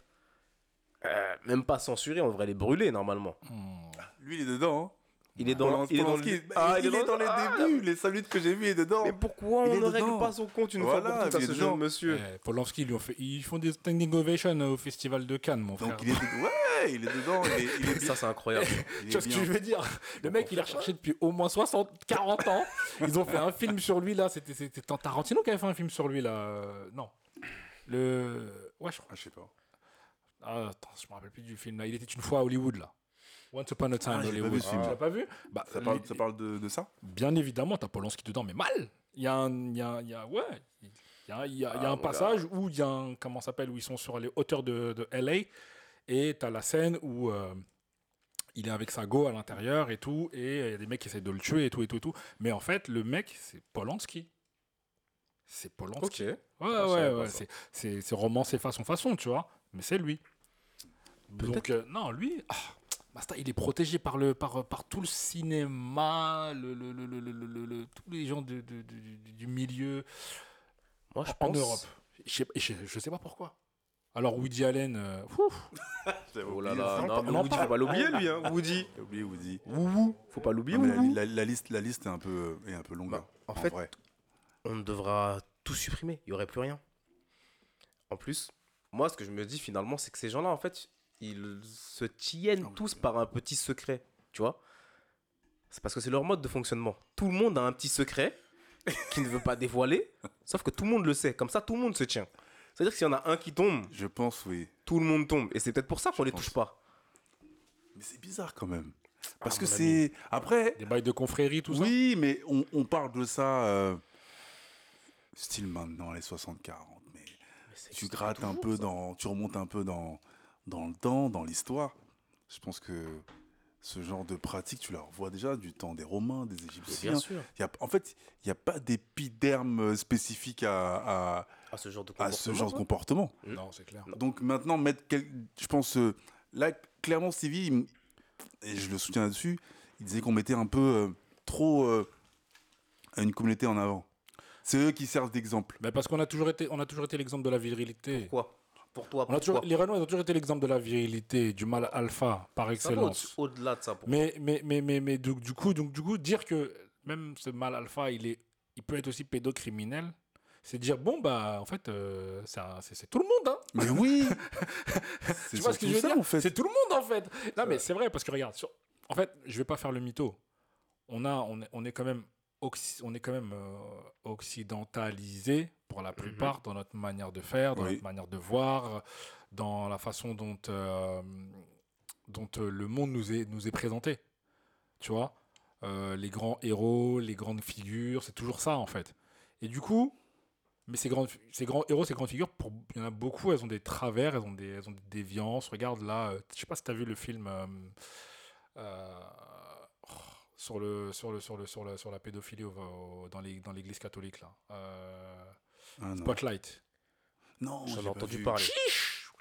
euh, même pas censurées, on devrait les brûler normalement. Hmm. Lui, il est dedans. hein. Il est dans, Polanski- il est dans, Polanski, le- Ah, il, est dans les Ah, débuts. Les 5 minutes que j'ai vues, il est dedans. Mais pourquoi Il on ne règle pas son compte une Voilà, fois pour toutes à ce jeune monsieur Eh, Polanski, ils, lui ont fait, ils font des standing ovations au festival de Cannes, mon frère. Donc, il est, ouais, il est dedans. Il est, il est bien. Ça, c'est incroyable. Tu vois ce que je veux dire? Le mec, il est recherché depuis au moins 60, 40 ans. Ils ont fait un film sur lui, là. C'était c'était Tarantino qui avait fait un film sur lui, là. Euh, Non. Le. Ouais, je crois. Ah, je sais pas. Ah, attends, je me rappelle plus du film, là. Il était une fois à Hollywood, là. Once Upon a Time Ah, j'ai pas Hollywood. vu ce film. Tu l'as pas vu bah, Ça parle, les- ça parle de, de ça? Bien évidemment, t'as Polanski dedans, mais mal. Il y a un, il y a, il y a- ouais, il y a, il y a- y a Ah, un passage où il y a un, comment ça s'appelle, où ils sont sur les hauteurs de, de LA, et t'as la scène où euh, il est avec sa go à l'intérieur et tout, et il y a des mecs qui essayent de le tuer et tout et tout et tout. Mais en fait, le mec, c'est Polanski. C'est Polanski. Ok. Ouais, Ah, ouais, pas ouais. C'est, c'est, façon façon, tu vois. Mais c'est lui. Donc, euh, non, lui, ah, Basta, il est protégé par, le, par, par tout le cinéma, le, le, le, le, le- le- le- tous les gens de, de- de- du, du milieu Moi, je en pense... Europe. Je sais, je, je sais pas pourquoi. Alors, Woody Allen, euh, ouf, Oh là là, en non, mais en Woody, faut pas l'oublier, lui, hein. Woody. Oublié Woody. Woubou. Faut pas l'oublier, la, la- la liste, la liste est un peu, est un peu longue. Bah, hein, en fait, vrai. on devra tout supprimer. Il y aurait plus rien. En plus, moi, ce que je me dis finalement, c'est que ces gens-là, en fait, ils se tiennent mais- tous par un petit secret. Tu vois C'est parce que c'est leur mode de fonctionnement. Tout le monde a un petit secret qui ne veut pas dévoiler, sauf que tout le monde le sait. Comme ça, tout le monde se tient. C'est-à-dire que s'il y en a un qui tombe, Je pense, oui. tout le monde tombe. Et c'est peut-être pour ça qu'on les touche pas. Mais c'est bizarre quand même. Parce Ah, que mon c'est. Après, des bails de confrérie, tout ça. oui, mais on, on parle de ça. euh, style maintenant, les 60-40. Mais tu grattes un peu dans. Tu remontes un peu dans, dans le temps, dans l'histoire. Je pense que ce genre de pratique, tu la revois déjà du temps des Romains, des Égyptiens. Bien sûr. Il y a, en fait, il n'y a pas d'épiderme spécifique à, à, À ce genre de à comportement. ce genre de ouais. comportement. Non, c'est clair. Donc maintenant, mettre quel- je pense, euh, là, clairement, Stevie, et je le soutiens là-dessus, il disait qu'on mettait un peu euh, trop euh, une communauté en avant. C'est eux qui servent d'exemple. Mais parce qu'on a toujours été, on a toujours été l'exemple de la virilité. Pourquoi? Pour toi, On a toujours, pourquoi les Renois ils ont toujours été l'exemple de la virilité, du mal alpha par excellence. au- Au-delà de ça. Pour Mais, mais, mais, mais, mais du, du coup, donc, du coup, dire que même ce mal alpha, il, est, il peut être aussi pédocriminel, c'est dire, bon, bah, en fait, euh, c'est tout le monde, hein. Mais oui Tu vois ce que je veux ça, dire en fait. C'est tout le monde, en fait. Non, mais c'est vrai, parce que regarde, sur- en fait, je vais pas faire le mytho. On, a, on, est, on est quand même, on est quand même euh, occidentalisé, pour la plupart, dans notre manière de faire, dans Oui. notre manière de voir, dans la façon dont, euh, dont euh, le monde nous est, nous est présenté. Tu vois? Euh, Les grands héros, les grandes figures, c'est toujours ça, en fait. Et du coup, mais ces grands, ces grands héros, ces grandes figures, pour, il y en a beaucoup, elles ont des travers, elles ont des, elles ont des déviances. Regarde là, je sais pas si tu as vu le film oh, sur, le, sur, le, sur, le, sur, le, sur la pédophilie au- au- dans les- dans l'église catholique, là. Euh, Ah, non, Spotlight. non J'en ai entendu parler.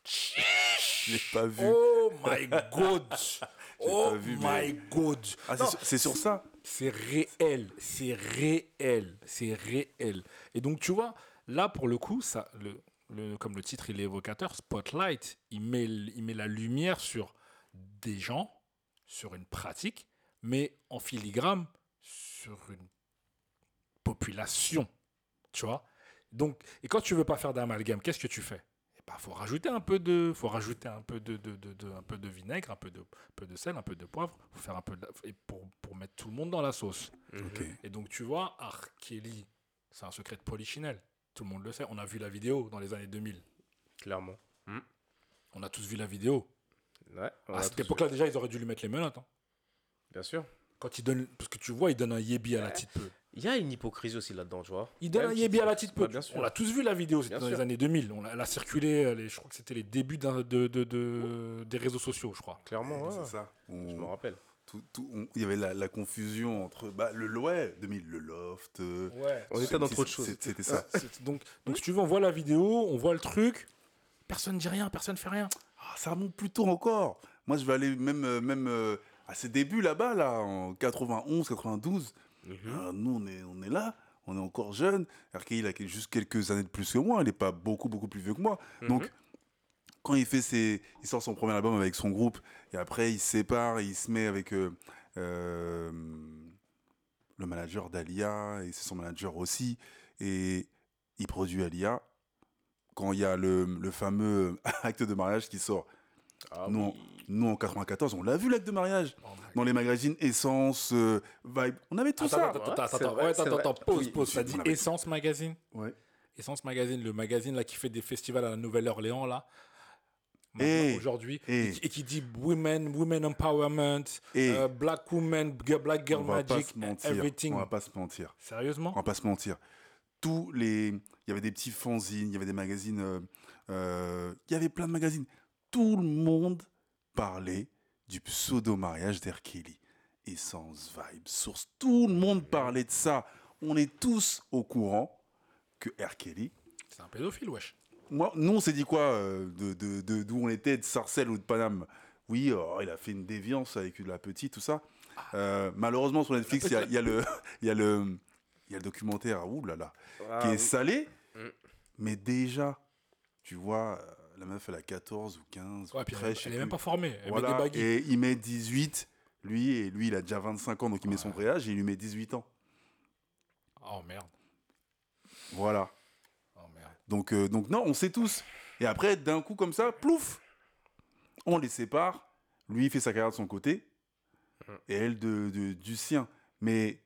Je l'ai pas vu. Oh my god! oh pas vu, my mais- god! Ah, c'est Non, sur- c'est sur ça C'est réel, c'est réel, c'est réel. Et donc, tu vois, là, pour le coup, ça, le, le- comme le titre il est évocateur, Spotlight, il met, il met la lumière sur des gens, sur une pratique, mais en filigrane sur une population. Tu vois? Donc, et quand tu veux pas faire d'amalgame, qu'est-ce que tu fais? Il bah, faut rajouter un peu de, faut rajouter un peu de, de, de- de- un peu de vinaigre, un peu de, un peu de sel, un peu de poivre, faut faire un peu de- et pour, pour mettre tout le monde dans la sauce. Ok. Et donc tu vois, R. Kelly, c'est un secret de polichinelle. Tout le monde le sait. On a vu la vidéo dans les années 2000. Clairement. On a tous vu la vidéo. Ouais. à cette époque-là, déjà, ils auraient dû lui mettre les menottes. hein. Bien sûr. Quand il donne, parce que tu vois, il donne un yébi à la petite peu. Il y a une hypocrisie aussi là-dedans, tu vois. Il donne un yébi à la petite peu. Ouais, bien sûr. On l'a tous vu la vidéo, c'était dans les sûr. années 2000. On a, elle a circulé, euh, les- je crois que c'était les débuts de, de- de- des réseaux sociaux, je crois. Clairement, ouais. C'est ça. On- Je me rappelle. tout- tout- on- il y avait la, la confusion entre bah, le ouais, 2000, le loft. euh, Ouais. On était dans trop de choses. C'était ça. donc, donc, si tu veux, on voit la vidéo, on voit le truc. Personne ne dit rien, personne ne fait rien. Ah, ça remonte plus tôt encore. Moi, je vais aller même, euh, même euh, à ses débuts là-bas, là, en 91, 92. Mhm. Ah, nous, on est, on est là. on est encore jeune. R. Kelly, il a juste quelques années de plus que moi. Il n'est pas beaucoup, beaucoup plus vieux que moi. Mhm. Donc, quand il fait ses, il sort son premier album avec son groupe, et après il se sépare, et il se met avec euh, euh, le manager d'Alia, et c'est son manager aussi, et il produit Alia. Quand il y a le, le fameux acte de mariage qui sort, Ah nous, nous en 94, on l'a vu l'acte de mariage Oh dans les magazines Essence, euh, Vibe, on avait tout Attends, ça. attends, attends, attends, vrai, attends, pause, Oui, pause. Dit Essence Magazine Ouais. Essence Magazine, le magazine là qui fait des festivals à la Nouvelle-Orléans là. maintenant, Eh, Aujourd'hui, eh. et, qui- et qui dit women, women empowerment, Et euh, black woman, g- black girl on va pas magic, se mentir. everything. On va pas se mentir. Sérieusement? On va pas se mentir. Tous les, il y avait des petits fanzines, il y avait des magazines, euh, euh, il y avait plein de magazines. Tout le monde parlait du pseudo mariage d'R. Kelly. Essence, Vibe, Source, tout le monde parlait de ça. On est tous au courant que R. Kelly. C'est un pédophile, wesh. Moi, nous, on s'est dit quoi euh, de de- de- d'où on était, de Sarcelles ou de Paname? Oui, oh, il a fait une déviance avec de la petite, tout ça. Euh, malheureusement, sur Netflix, il y a, il y a le, il y a le, il y a le documentaire, ouh là là, Ah qui est oui. salé. Mm. Mais déjà, tu vois, euh, la meuf, elle a 14 ou 15 Ouais, ou puis 13, elle, je sais elle est même pas formée. Elle Voilà, met des et il met 18, lui, et lui, il a déjà 25 ans, donc il met son vrai âge, et il lui met 18 ans. Oh merde. Voilà. Oh merde. Donc, euh, donc non, on sait tous. Et après, d'un coup, comme ça, plouf, on les sépare. Lui, il fait sa carrière de son côté, et elle de, de- du sien. Mais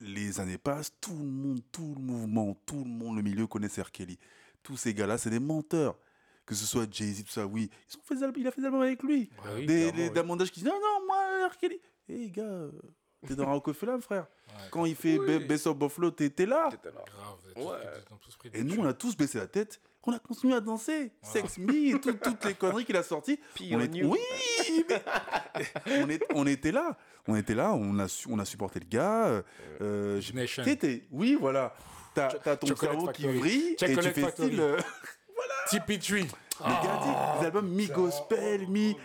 les années passent, tout le monde, tout le mouvement, tout le monde, le milieu connaît R. Kelly. Tous ces gars-là, c'est des menteurs. Que ce soit Jay-Z, tout ça, oui. Ils ont fait des il a fait des albums avec lui. Ah oui, des des oui. Damondage qui disent non, non, moi, R. Kelly. Hé, gars, euh, t'es dans Rockefeller, frère. Ouais. Quand il fait Oui. Be- Best of Buffalo, t'es t'es là. T'étais là. Grave, Ouais. tous, tous Et nous, on a tous baissé la tête. On a continué à danser. Voilà. Sex Me et tout- toutes les conneries qu'il a sorties. Puis On est- Oui, mais- on, est- on était là. On était là. On a, su- on a supporté le gars. euh, euh, Nation. t'étais- Oui, voilà. T'as ton cerveau qui brille et tu fais style. euh, TP3. le gars, tu sais, les albums mi-gospel, mi.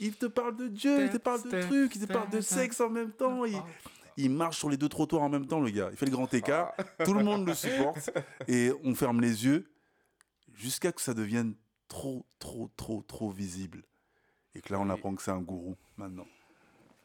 Il te parle de Dieu, il te parle de trucs, il te parle de sexe en même temps. Il, il marche sur les deux trottoirs en même temps, le gars. Il fait le grand écart. Tout le monde le supporte. Et on ferme les yeux jusqu'à que ça devienne trop, trop, trop, trop visible. Et que là, on Oui. apprend que c'est un gourou maintenant.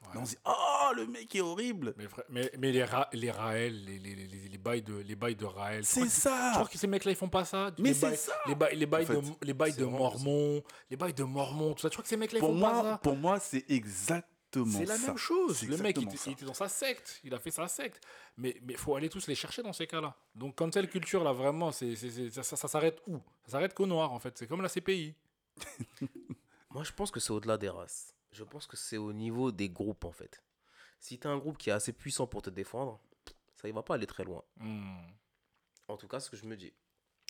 Ouais. Là, on se dit Oh, le mec est horrible Mais, vra- mais, mais les, ra les Raël, les, les, les, les bails de, les bails de Raël. C'est que- Je ça crois que ces mecs-là, ils font pas ça? Mais les c'est bails, ça Les bails, les bails, En fait, de, les bails de Mormons, les bails de Mormons, tout ça. Tu crois que ces mecs-là, ils pour font pas moi, ça? pour moi, c'est exactement ça. C'est la même chose. Le mec, il, était- ça. il était dans sa secte. Il a fait sa secte. Mais il faut aller tous les chercher dans ces cas-là. Donc, quand telle culture, là, vraiment, c'est- ça, ça- ça s'arrête où? Ça s'arrête qu'au noir, en fait. C'est comme la CPI. Moi, je pense que c'est au-delà des races. Je pense que c'est au niveau des groupes, en fait. Si t'as un groupe qui est assez puissant pour te défendre, ça y va pas aller très loin. Hmm. En tout cas, ce que je me dis.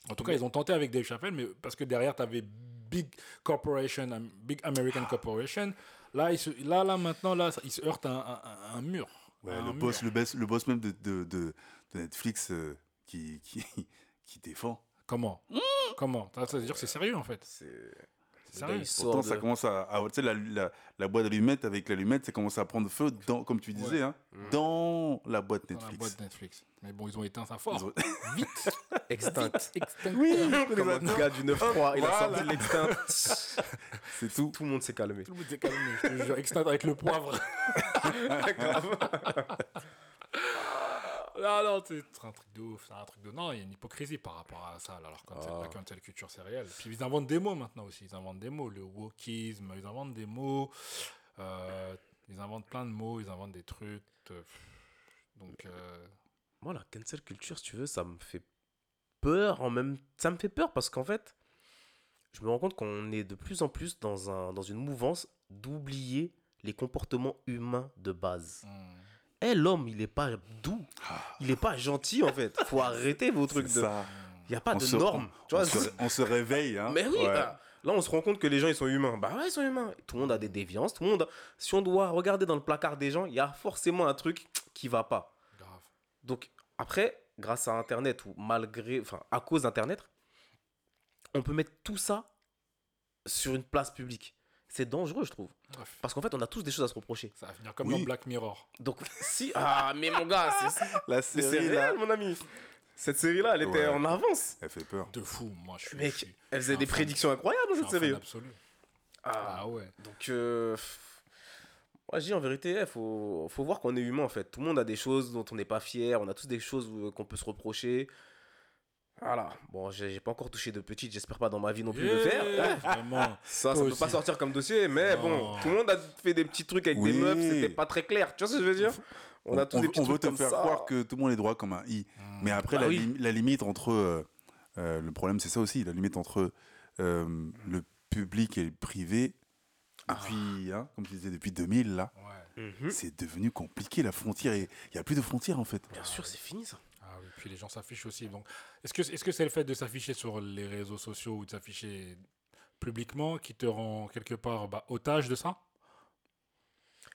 En tout cas, ils ont tenté avec Dave Chappelle, mais parce que derrière, tu avais Big Corporation, Big American Ah. Corporation. Là, il se, là, là, maintenant, là, il se heurte à un, mur. Ouais, le, boss, le, boss, le boss même de, de, de- de Netflix euh, qui, qui, qui défend. Comment? Comment? Ça ça veut dire que c'est sérieux, en fait. C'est. Sort Pourtant, de- ça commence à. à- tu sais, la, la, la boîte d'allumettes, avec l'allumette, ça commence à prendre feu, dans, comme tu disais, hein, Mm. dans la boîte Dans la Netflix. boîte Netflix. Mais bon, ils ont éteint ça fort. Ont- Vite Extinct. Extinct. Oui, Comme un gars du 9-3, il a sorti l'extinct. c'est tout. Tout le monde s'est calmé. Tout le monde s'est calmé, je te jure. Extinct avec le poivre. Non, non, c'est un truc de ouf. C'est un truc de. Non, il y a une hypocrisie par rapport à ça. Alors, quand Ah. la cancel culture, c'est réel. Puis ils inventent des mots maintenant aussi. Ils inventent des mots. Le wokisme, ils inventent des mots. Euh, ils inventent plein de mots. Ils inventent des trucs. euh, Donc, euh, Moi, la cancel culture, si tu veux, ça me fait peur en même Ça me fait peur parce qu'en fait, je me rends compte qu'on est de plus en plus dans, un, dans une mouvance d'oublier les comportements humains de base. hmm. Eh, l'homme, il est pas doux. Il est pas gentil, en fait. Faut arrêter vos trucs de. Il n'y a pas On de se- normes. Tu On vois, se, c'est- on se réveille. Hein. Mais oui, Ouais. bah, là on se rend compte que les gens ils sont humains. Bah ouais, ils sont humains. Tout le monde a des déviances, tout le monde. a- Si on doit regarder dans le placard des gens, il y a forcément un truc qui va pas. grave. Donc après, grâce à Internet ou malgré, enfin à cause d'Internet, on peut mettre tout ça sur une place publique. C'est dangereux, je trouve. Bref, Parce qu'en fait, on a tous des choses à se reprocher. ça va finir comme Oui. dans Black Mirror. Donc, si. Ah, mais mon gars, c'est La mais c'est réel, mon ami. Cette série-là, elle était Ouais. en avance. Elle fait peur. De fou, moi je suis. Mec, je suis- elle faisait des fan. prédictions incroyables, cette série. absolu. Ah, Ah ouais. donc, euh, moi, je dis en vérité, il faut, faut voir qu'on est humain, en fait. Tout le monde a des choses dont on n'est pas fier. On a tous des choses euh, qu'on peut se reprocher. Voilà. Bon, j'ai pas encore touché de petite. J'espère pas dans ma vie non plus le faire. Vraiment. Ça, ça peut pas sortir comme dossier, mais Non. bon, tout le monde a fait des petits trucs avec Oui. des meufs, c'était pas très clair. Tu vois ce que je veux dire? On a tous on, des petits on veut te comme faire ça. croire que tout le monde est droit comme un i. Mais après, Bah la, oui. lim- la limite entre. euh, euh, le problème, c'est ça aussi. La limite entre euh, le public et le privé, depuis, hein, comme tu disais, depuis 2000, là, Ouais. Mhm. c'est devenu compliqué. La frontière, il n'y a plus de frontière, en fait. Bien sûr, c'est fini ça. Ah oui, puis les gens s'affichent aussi. Donc, est-ce que est-ce que c'est le fait de s'afficher sur les réseaux sociaux ou de s'afficher publiquement qui te rend quelque part bah, otage de ça?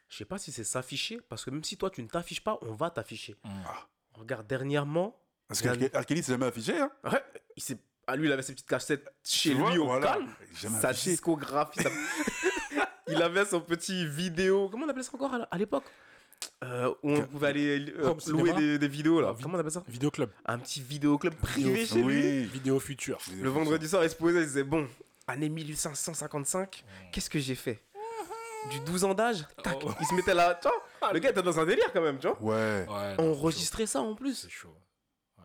Je sais pas si c'est s'afficher, parce que même si toi tu ne t'affiches pas, on va t'afficher. Ah. Regarde, dernièrement, Parce Kelly s'est jamais affiché. Hein. ouais, il s'est... ah, lui il avait ses petites cassettes chez lui au voilà. calme. Sa affiché. discographie. sa- il avait son petit vidéo. Comment on appelait ça encore à l'époque? Euh, où on Ca- pouvait aller euh, Home louer cinéma des, des vidéos là. Ah, Comment on appelle ça Vidéo club. Un petit vidéoclub privé chez lui. Oui. Vidéo future. Le vendredi soir, il se posait, il disait Bon, année 1855, qu'est-ce que j'ai fait? Du 12 ans d'âge? Tac, Oh. Il se mettait là, tu vois? Le gars était dans un délire quand même, tu vois? Ouais. Ouais, non, Enregistrer ça en plus C'est chaud.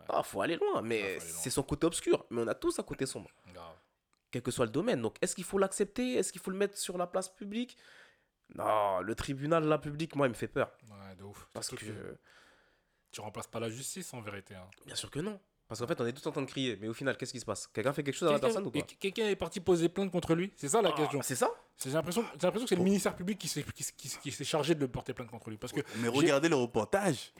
Ah, faut aller loin, mais Ah, faut aller loin. c'est son côté obscur. Mais on a tous un côté sombre. Grave. quel que soit le domaine. Donc, est-ce qu'il faut l'accepter? Est-ce qu'il faut le mettre sur la place publique? Non, le tribunal, là, public, moi, il me fait peur. Ouais, de ouf. Parce que, tu remplaces pas la justice en vérité. hein. bien sûr que non. Parce qu'en fait, on est tous en train de crier. Mais au final, qu'est-ce qui se passe? Quelqu'un fait quelque chose à la personne ou pas? et Quelqu'un est parti poser plainte contre lui? C'est ça la Ah, question. C'est ça? C'est- J'ai l'impression j'ai l'impression que c'est le ministère public qui s'est qui, s'est- qui chargé de le porter plainte contre lui. Parce que. Mais regardez le reportage.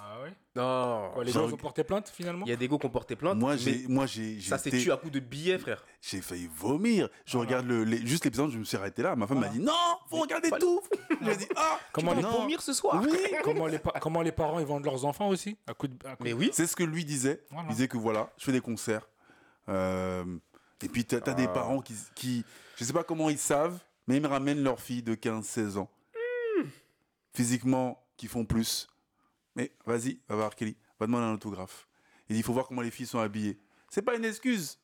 Ah ouais? Non. Quoi, Les gens ont porté plainte finalement? Il y a des gars qui ont porté plainte. Moi, j'ai, moi, j'ai, ça s'est tué à coup de billets, frère. j'ai failli vomir. Je Voilà. regarde le, les- juste l'épisode, je me suis arrêté là. Ma femme Voilà. m'a dit non, faut regarder tout. J'ai dit ah. Comment tu les, vomir ce soir Oui. comment, les pa- comment les parents ils vendent leurs enfants aussi à coup de, à coup Mais de- oui. C'est ce que lui disait. Voilà. Il disait que voilà, je fais des concerts. Euh, et puis, tu as, des Ah. parents qui, qui. Je sais pas comment ils savent, mais ils me ramènent leur fille de 15-16 ans. Hmm. Physiquement, qui font plus. Mais vas-y, va voir Kelly. Va demander un autographe. Il dit il faut voir comment les filles sont habillées. C'est pas une excuse.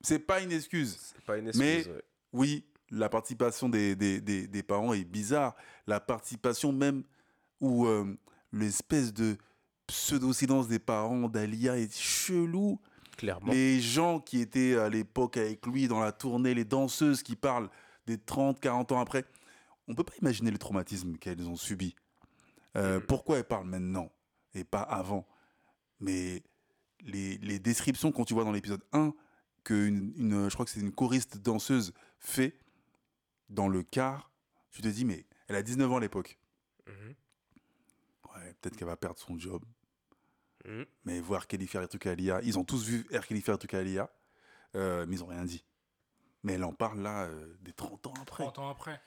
C'est pas une excuse. C'est pas une excuse. Mais- ouais. Oui, la participation des, des, des, des parents est bizarre. La participation même où euh, l'espèce de pseudo-silence des parents d'Alia est chelou. Clairement. Les gens qui étaient à l'époque avec lui dans la tournée, les danseuses qui parlent des 30, 40 ans après, on peut pas imaginer le traumatisme qu'elles ont subi. Euh. Pourquoi elles parlent maintenant et pas avant? Mais les, les descriptions quand tu vois dans l'épisode 1 que une, une- je crois que c'est une choriste danseuse fait dans le car, tu te dis mais elle a 19 ans à l'époque. Mhm. Ouais, peut-être qu'elle va perdre son job. Mhm. Mais voir Kelly faire des trucs à l'IA, ils ont tous vu R. Kelly faire des trucs à l'IA, euh, mais ils ont rien dit. Mais elle en parle là euh, des 30 ans après. 30 ans après.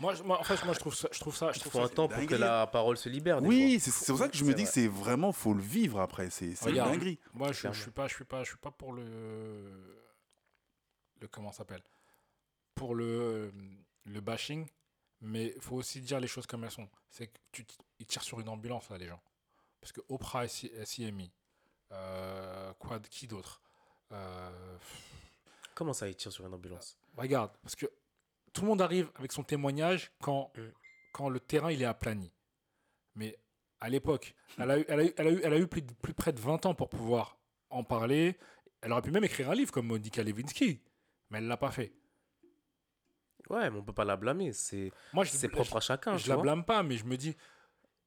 Moi, je, moi, en fait, moi, je trouve ça, je trouve ça, je Il trouve faut ça- un temps pour que la parole se libère. des Oui, c'est c'est pour ça que je me dis que c'est vraiment, faut le vivre après. C'est une Regarde. dinguerie. Moi, je, je suis pas, je suis pas, je suis pas pour le, le comment ça s'appelle, pour le le bashing, mais il faut aussi dire les choses comme elles sont. C'est que tu ils tirent sur une ambulance là, les gens, parce que Oprah et C- CMI, euh, quoi, qui d'autre? Euh, Comment ça, il tire sur une ambulance? Regarde, parce que tout le monde arrive avec son témoignage quand, Mm. quand le terrain il est aplani. Mais à l'époque, elle a eu, elle a eu, elle a eu, elle a eu plus, de, plus près de 20 ans pour pouvoir en parler. Elle aurait pu même écrire un livre comme Monica Lewinsky, mais elle l'a pas fait. Ouais, mais on peut pas la blâmer. C'est propre à chacun. je, je la vois. blâme pas, mais je me dis,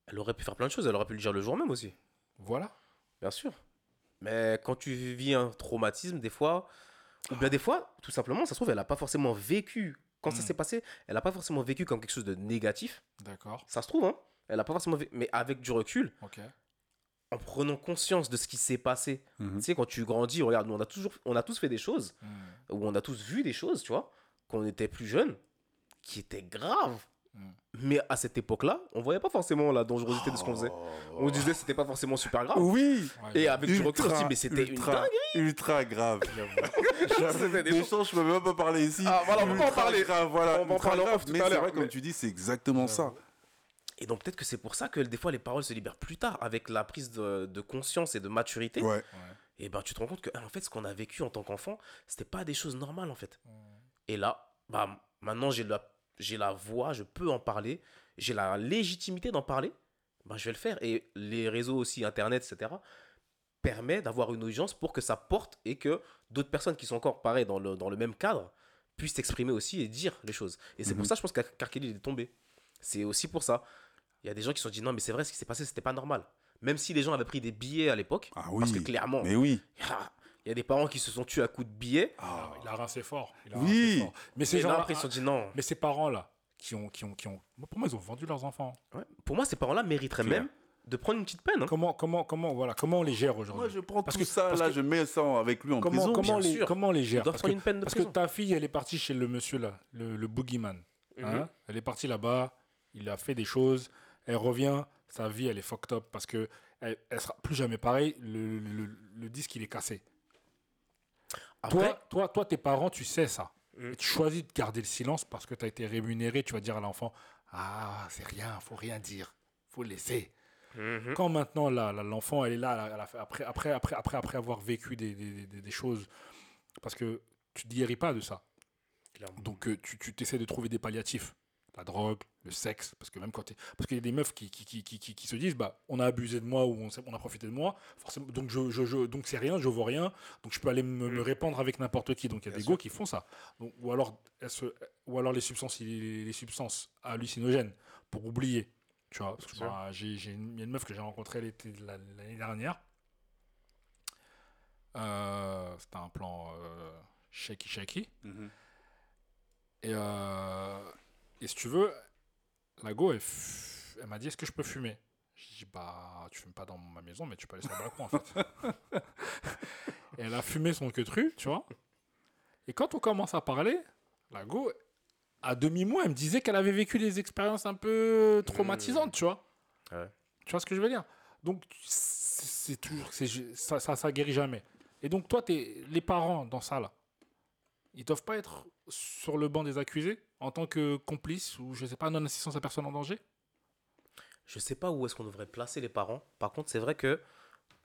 Elle aurait pu faire plein de choses. Elle aurait pu le dire le jour même aussi. voilà. Bien sûr. Mais quand tu vis un traumatisme, des fois, ou bien des fois, tout simplement, ça se trouve, elle n'a pas forcément vécu. Quand ça Mm. s'est passé, elle n'a pas forcément vécu comme quelque chose de négatif. D'accord. Ça se trouve, hein. Elle n'a pas forcément vécu. Mais avec du recul, Ok. en prenant conscience de ce qui s'est passé. Mhm. Tu sais, quand tu grandis, regarde, nous, on a, toujours, on a tous fait des choses, Mm. ou on a tous vu des choses, tu vois, quand on était plus jeunes, qui étaient graves. Mais à cette époque-là, on voyait pas forcément la dangerosité de ce qu'on faisait. On se disait que c'était pas forcément super grave. Oui Et avec du recul mais c'était une ultra, dinguerie. Ultra grave. C'était des choses, je peux même pas parler ici. Ah, voilà, on pas en parler. grave, voilà. On va en parler grave. tout Mais à c'est vrai, comme tu dis, c'est exactement ça. Et donc peut-être que c'est pour ça que des fois les paroles se libèrent plus tard avec la prise de, de conscience et de maturité. Ouais. Et ben tu te rends compte que en fait ce qu'on a vécu en tant qu'enfant, c'était pas des choses normales en fait. Et là, bah maintenant j'ai la j'ai la voix, je peux en parler, j'ai la légitimité d'en parler. Bah je vais le faire et les réseaux aussi internet etc permet d'avoir une audience pour que ça porte et que d'autres personnes qui sont encore pareil dans le, dans le même cadre puissent s'exprimer aussi et dire les choses. Et c'est pour Mhm. ça je pense qu'Arkelly il est tombé. C'est aussi pour ça. Il y a des gens qui se sont dit non mais c'est vrai ce qui s'est passé c'était pas normal. Même si les gens avaient pris des billets à l'époque, Ah parce que oui. clairement Mais oui. Il y a des parents qui se sont tués à coups de billets. Ah. Il a rincé fort. il a Oui. rincé fort. Mais ces Et là, gens après ils se sont dit non. mais ces parents-là, qui ont, qui ont, qui ont, pour moi, ils ont vendu leurs enfants. Ouais. Pour moi ces parents-là mériteraient même de prendre une petite peine. hein. Comment, comment, comment, voilà, comment on les gère Moi, aujourd'hui je prends Parce tout que- ça, parce là, que- je mets ça avec lui en Comment, prison. comment, bien les, sûr. comment on les gère? parce prendre que, une peine de parce que ta fille, elle est partie chez le monsieur là, le, le boogeyman. hein? Mhm. Elle est partie là-bas, il a fait des choses, elle revient, sa vie, elle est fucked up parce que elle, elle sera plus jamais pareille. Le, le- le disque, il est cassé. Après, Toi, toi, toi, tes parents, tu sais ça. Mm. Et tu choisis de garder le silence parce que tu as été rémunéré. Tu vas dire à l'enfant Ah, c'est rien, faut rien dire, faut laisser. Mhm. Quand maintenant l'enfant elle est là, elle a fait- après, après, après, après, après avoir vécu des, des, des- des choses, parce que tu ne guéris pas de ça. Clairement. Donc euh, tu, tu essaies de trouver des palliatifs. La drogue, le sexe, parce que même quand t'es- Parce qu'il y a des meufs qui, qui, qui, qui, qui- qui se disent bah, on a abusé de moi ou on, a profité de moi, forcément, donc je, je, je- donc c'est rien, je vaux rien, donc je peux aller me, me répandre avec n'importe qui. Donc il y a Bien des gars qui font ça. Donc, ou, alors, elles se- ou alors les substances, les, les substances hallucinogènes pour oublier. Tu vois, parce que, bah, j'ai, j'ai une, il y a une meuf que j'ai rencontrée l'été de l'année dernière. Euh, c'était un plan euh, shaky shaky. Mhm. Et, euh, et si tu veux, la go, elle, f- elle m'a dit Est-ce que je peux fumer? J'ai dit Bah, tu fumes pas dans ma maison, mais tu peux aller sur le balcon en fait. et elle a fumé son queutru, tu vois. Et quand on commence à parler, la go, à demi-mois, elle me disait qu'elle avait vécu des expériences un peu traumatisantes, tu vois. Ouais. Tu vois ce que je veux dire? Donc, c'est toujours. Ça, ça, ça guérit jamais. Et donc, toi, t'es, les parents dans ça, là, ils doivent pas être sur le banc des accusés en tant que complices ou, je sais pas, non-assistance à personne en danger? Je sais pas où est-ce qu'on devrait placer les parents. Par contre, c'est vrai que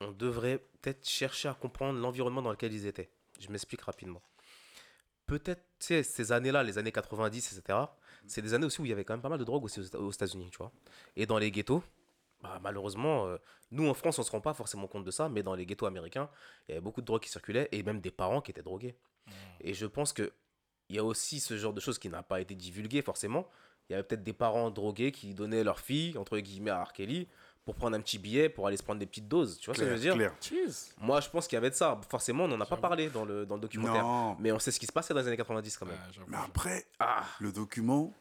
on devrait peut-être chercher à comprendre l'environnement dans lequel ils étaient. Je m'explique rapidement. Peut-être, ces années-là, les années 90, etc., c'est des années aussi où il y avait quand même pas mal de drogue aux Éta- aux États-Unis, tu vois. Et dans les ghettos, bah, malheureusement, euh, nous en France, on se rend pas forcément compte de ça, mais dans les ghettos américains, il y avait beaucoup de drogue qui circulait et même des parents qui étaient drogués. Et je pense que il y a aussi ce genre de choses qui n'a pas été divulgué forcément. Il y avait peut-être des parents drogués qui donnaient leur fille, entre guillemets, à R. Kelly pour prendre un petit billet, pour aller se prendre des petites doses. Tu vois ce que je veux dire? Moi, je pense qu'il y avait de ça. Forcément, on n'en a pas parlé dans le, dans le documentaire. Non. Mais on sait ce qui se passait dans les années 90 quand même. Mais après, Ah le document,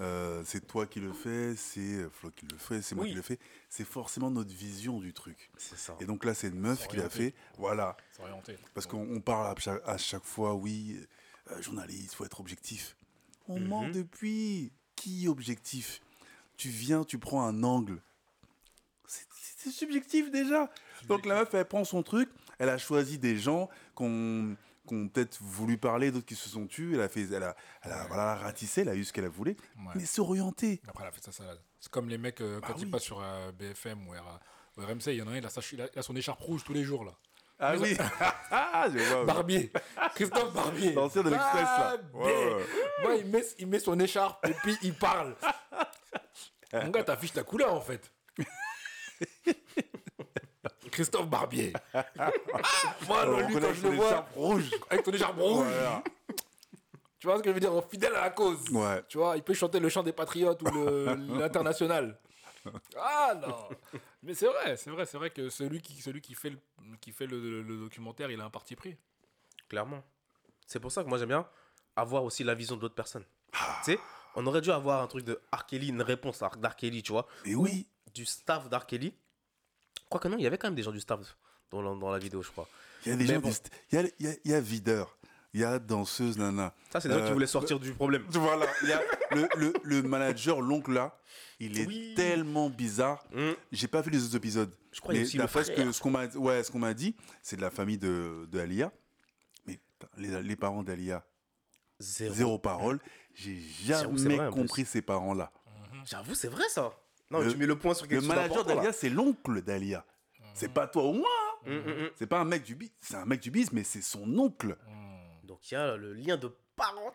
euh, c'est toi qui le fais, c'est Flo qui le fait, c'est moi Oui. qui le fais. C'est forcément notre vision du truc. C'est ça. Et donc là, c'est une meuf qui l'a fait. Voilà. Orienté. Parce qu'on on parle à chaque, à chaque fois, oui, euh, journaliste, faut être objectif. On Mhm. ment depuis. Qui objectif? Tu viens, tu prends un angle. C'est- C'est subjectif déjà. Donc la meuf, elle prend son truc, elle a choisi des gens qu'on qui ont peut-être voulu parler, d'autres qui se sont tus, elle a, fait, elle a, elle a voilà, ratissé, elle a eu ce qu'elle a voulu, Ouais. mais s'orienter. Après, elle a fait sa salade. C'est comme les mecs, euh, quand Bah ils oui. passent sur euh, BFM ou, R- ou RMC, il y en a un, il a, sa- il a- son écharpe rouge tous les jours, là. Ah oui Ah, je vois. Barbier Christophe Barbier L'ancien de l'Express, là. Ouais. Ouais, il, met, il met son écharpe et puis il parle. Mon gars, t'affiches ta couleur, en fait. Christophe Barbier. Ah, moi, Alors, lui, quand je le vois, écharpe rouge. avec ton écharpe rouge, Voilà. tu vois ce que je veux dire Fidèle à la cause. Ouais. Tu vois, il peut chanter le chant des patriotes ou l'international. Ah non Mais c'est vrai, c'est vrai, c'est vrai que celui qui, celui qui fait, le, qui fait le, le documentaire, il a un parti pris. Clairement. C'est pour ça que moi j'aime bien avoir aussi la vision d'autres personnes. tu sais, on aurait dû avoir un truc de R. Kelly, une réponse. Kelly, tu vois. Et oui, Du staff d'R. Kelly. Quoique non, il y avait quand même des gens du staff dans la, dans la vidéo, je crois. il y a des Mais gens, bon. du il y a, y a- il y a videur. il y a danseuse, nana. Ça, c'est des gens Euh, qui voulaient sortir du problème. Voilà, il y a le, le, le manager, l'oncle là, il est Oui. tellement bizarre. Hum, J'ai pas vu les autres épisodes. Je crois Mais aussi le frère. que- ce qu'on m'a ouais, ce qu'on m'a dit, c'est de la famille de, de Alia. Mais les, les parents d'Alia, Zéro. zéro parole. J'ai jamais vrai, compris ces parents-là. J'avoue, c'est vrai ça. Non, Le- tu mets le point sur quelque Le chose manager d'important, là. d'Alia, c'est l'oncle d'Alia. C'est pas toi ou moi. hein. Hum, hum, hum. C'est pas un mec du bis. C'est un mec du bis, mais c'est son oncle. Donc il y a le lien de parents.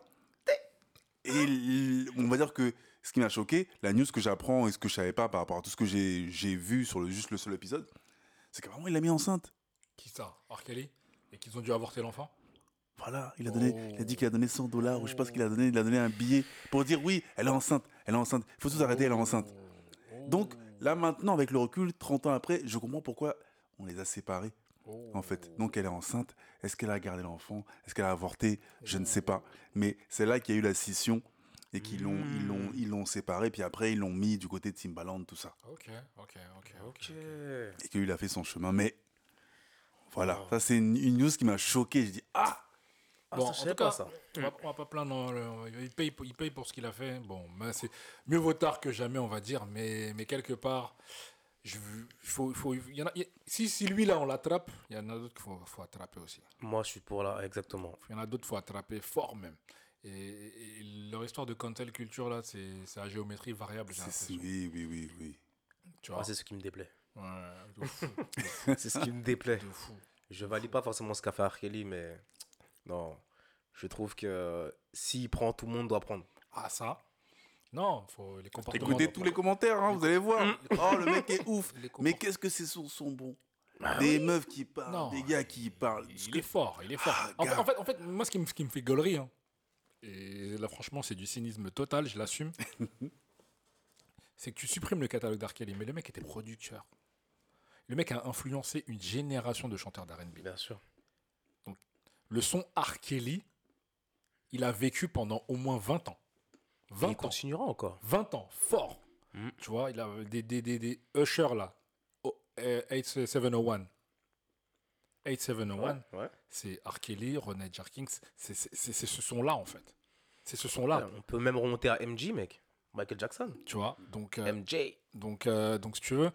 Et on va dire que ce qui m'a choqué, la news que j'apprends et ce que je savais pas par rapport à tout ce que j'ai vu sur le, juste le seul épisode, c'est qu'apparemment il l'a mis enceinte. Qui ça? R. Kelly? Et qu'ils ont dû avorter l'enfant? Voilà, il a, donné, Oh. il a dit qu'il a donné 100 dollars ou je sais pas ce qu'il a donné, il a donné un billet pour dire oui, elle est enceinte, elle est enceinte, il faut tout arrêter, elle est enceinte. Donc là maintenant, avec le recul, 30 ans après, je comprends pourquoi on les a séparés en fait. Donc elle est enceinte, est-ce qu'elle a gardé l'enfant, est-ce qu'elle a avorté, je ne sais pas. Mais c'est là qu'il y a eu la scission et qu'ils l'ont ils l'ont ils l'ont séparé, puis après ils l'ont mis du côté de Timbaland, tout ça. Ok, ok, ok, ok. Et qu'il a fait son chemin. Mais voilà, ça c'est une, une news qui m'a choqué. J'ai dit ah Ah, Bon, ça, en je tout pas cas, ça. On va, on va pas plaindre. le- il, paye, pour- il paye pour ce qu'il a fait. Bon, c'est mieux vaut tard que jamais, on va dire. Mais, mais quelque part, je, il faut, il faut, il y en a, y si, si lui là on l'attrape, il y en a d'autres qu'il faut, faut attraper aussi. Moi, je suis pour là, exactement. Il y en a d'autres qu'il faut attraper fort même. Et, et leur histoire de cancel culture là, c'est c'est à géométrie variable. l'impression. Oui, oui, oui, oui. Tu vois? Ah, c'est ce qui me déplaît. Ouais, c'est ce qui me déplaît. de fou. Je valide pas forcément ce qu'a fait R. Kelly, mais non. Je trouve que s'il prend, tout le monde doit prendre. Ah ça? Non, faut les comportements. Écoutez tous les commentaires, hein, vous allez voir. Oh, le mec est ouf. Mais qu'est-ce que ces sons sont bons Des meufs qui parlent, Non, des gars qui parlent. Il que- est fort, il est fort. Ah, en, fait, en, fait, en fait, moi, ce qui me, ce qui me fait gaulerie, hein, et là, franchement, c'est du cynisme total, je l'assume, c'est que tu supprimes le catalogue d'R. Kelly, mais le mec était producteur. Le mec a influencé une génération de chanteurs d'R&B. Bien sûr. Le son R. Kelly, il a vécu pendant au moins 20 ans. Et 20 il ans. continuera encore. 20 ans, fort. Mm. Tu vois, il a des, des, des, des Usher là. Oh, euh, 8701. 8701, Ouais. c'est R. Kelly, René Jerkins, c'est c'est- c'est- c'est ce son-là en fait. C'est ce son-là, On peut même remonter à MJ, mec. Michael Jackson. tu vois. Donc, euh, MJ. donc, euh, donc, si tu veux,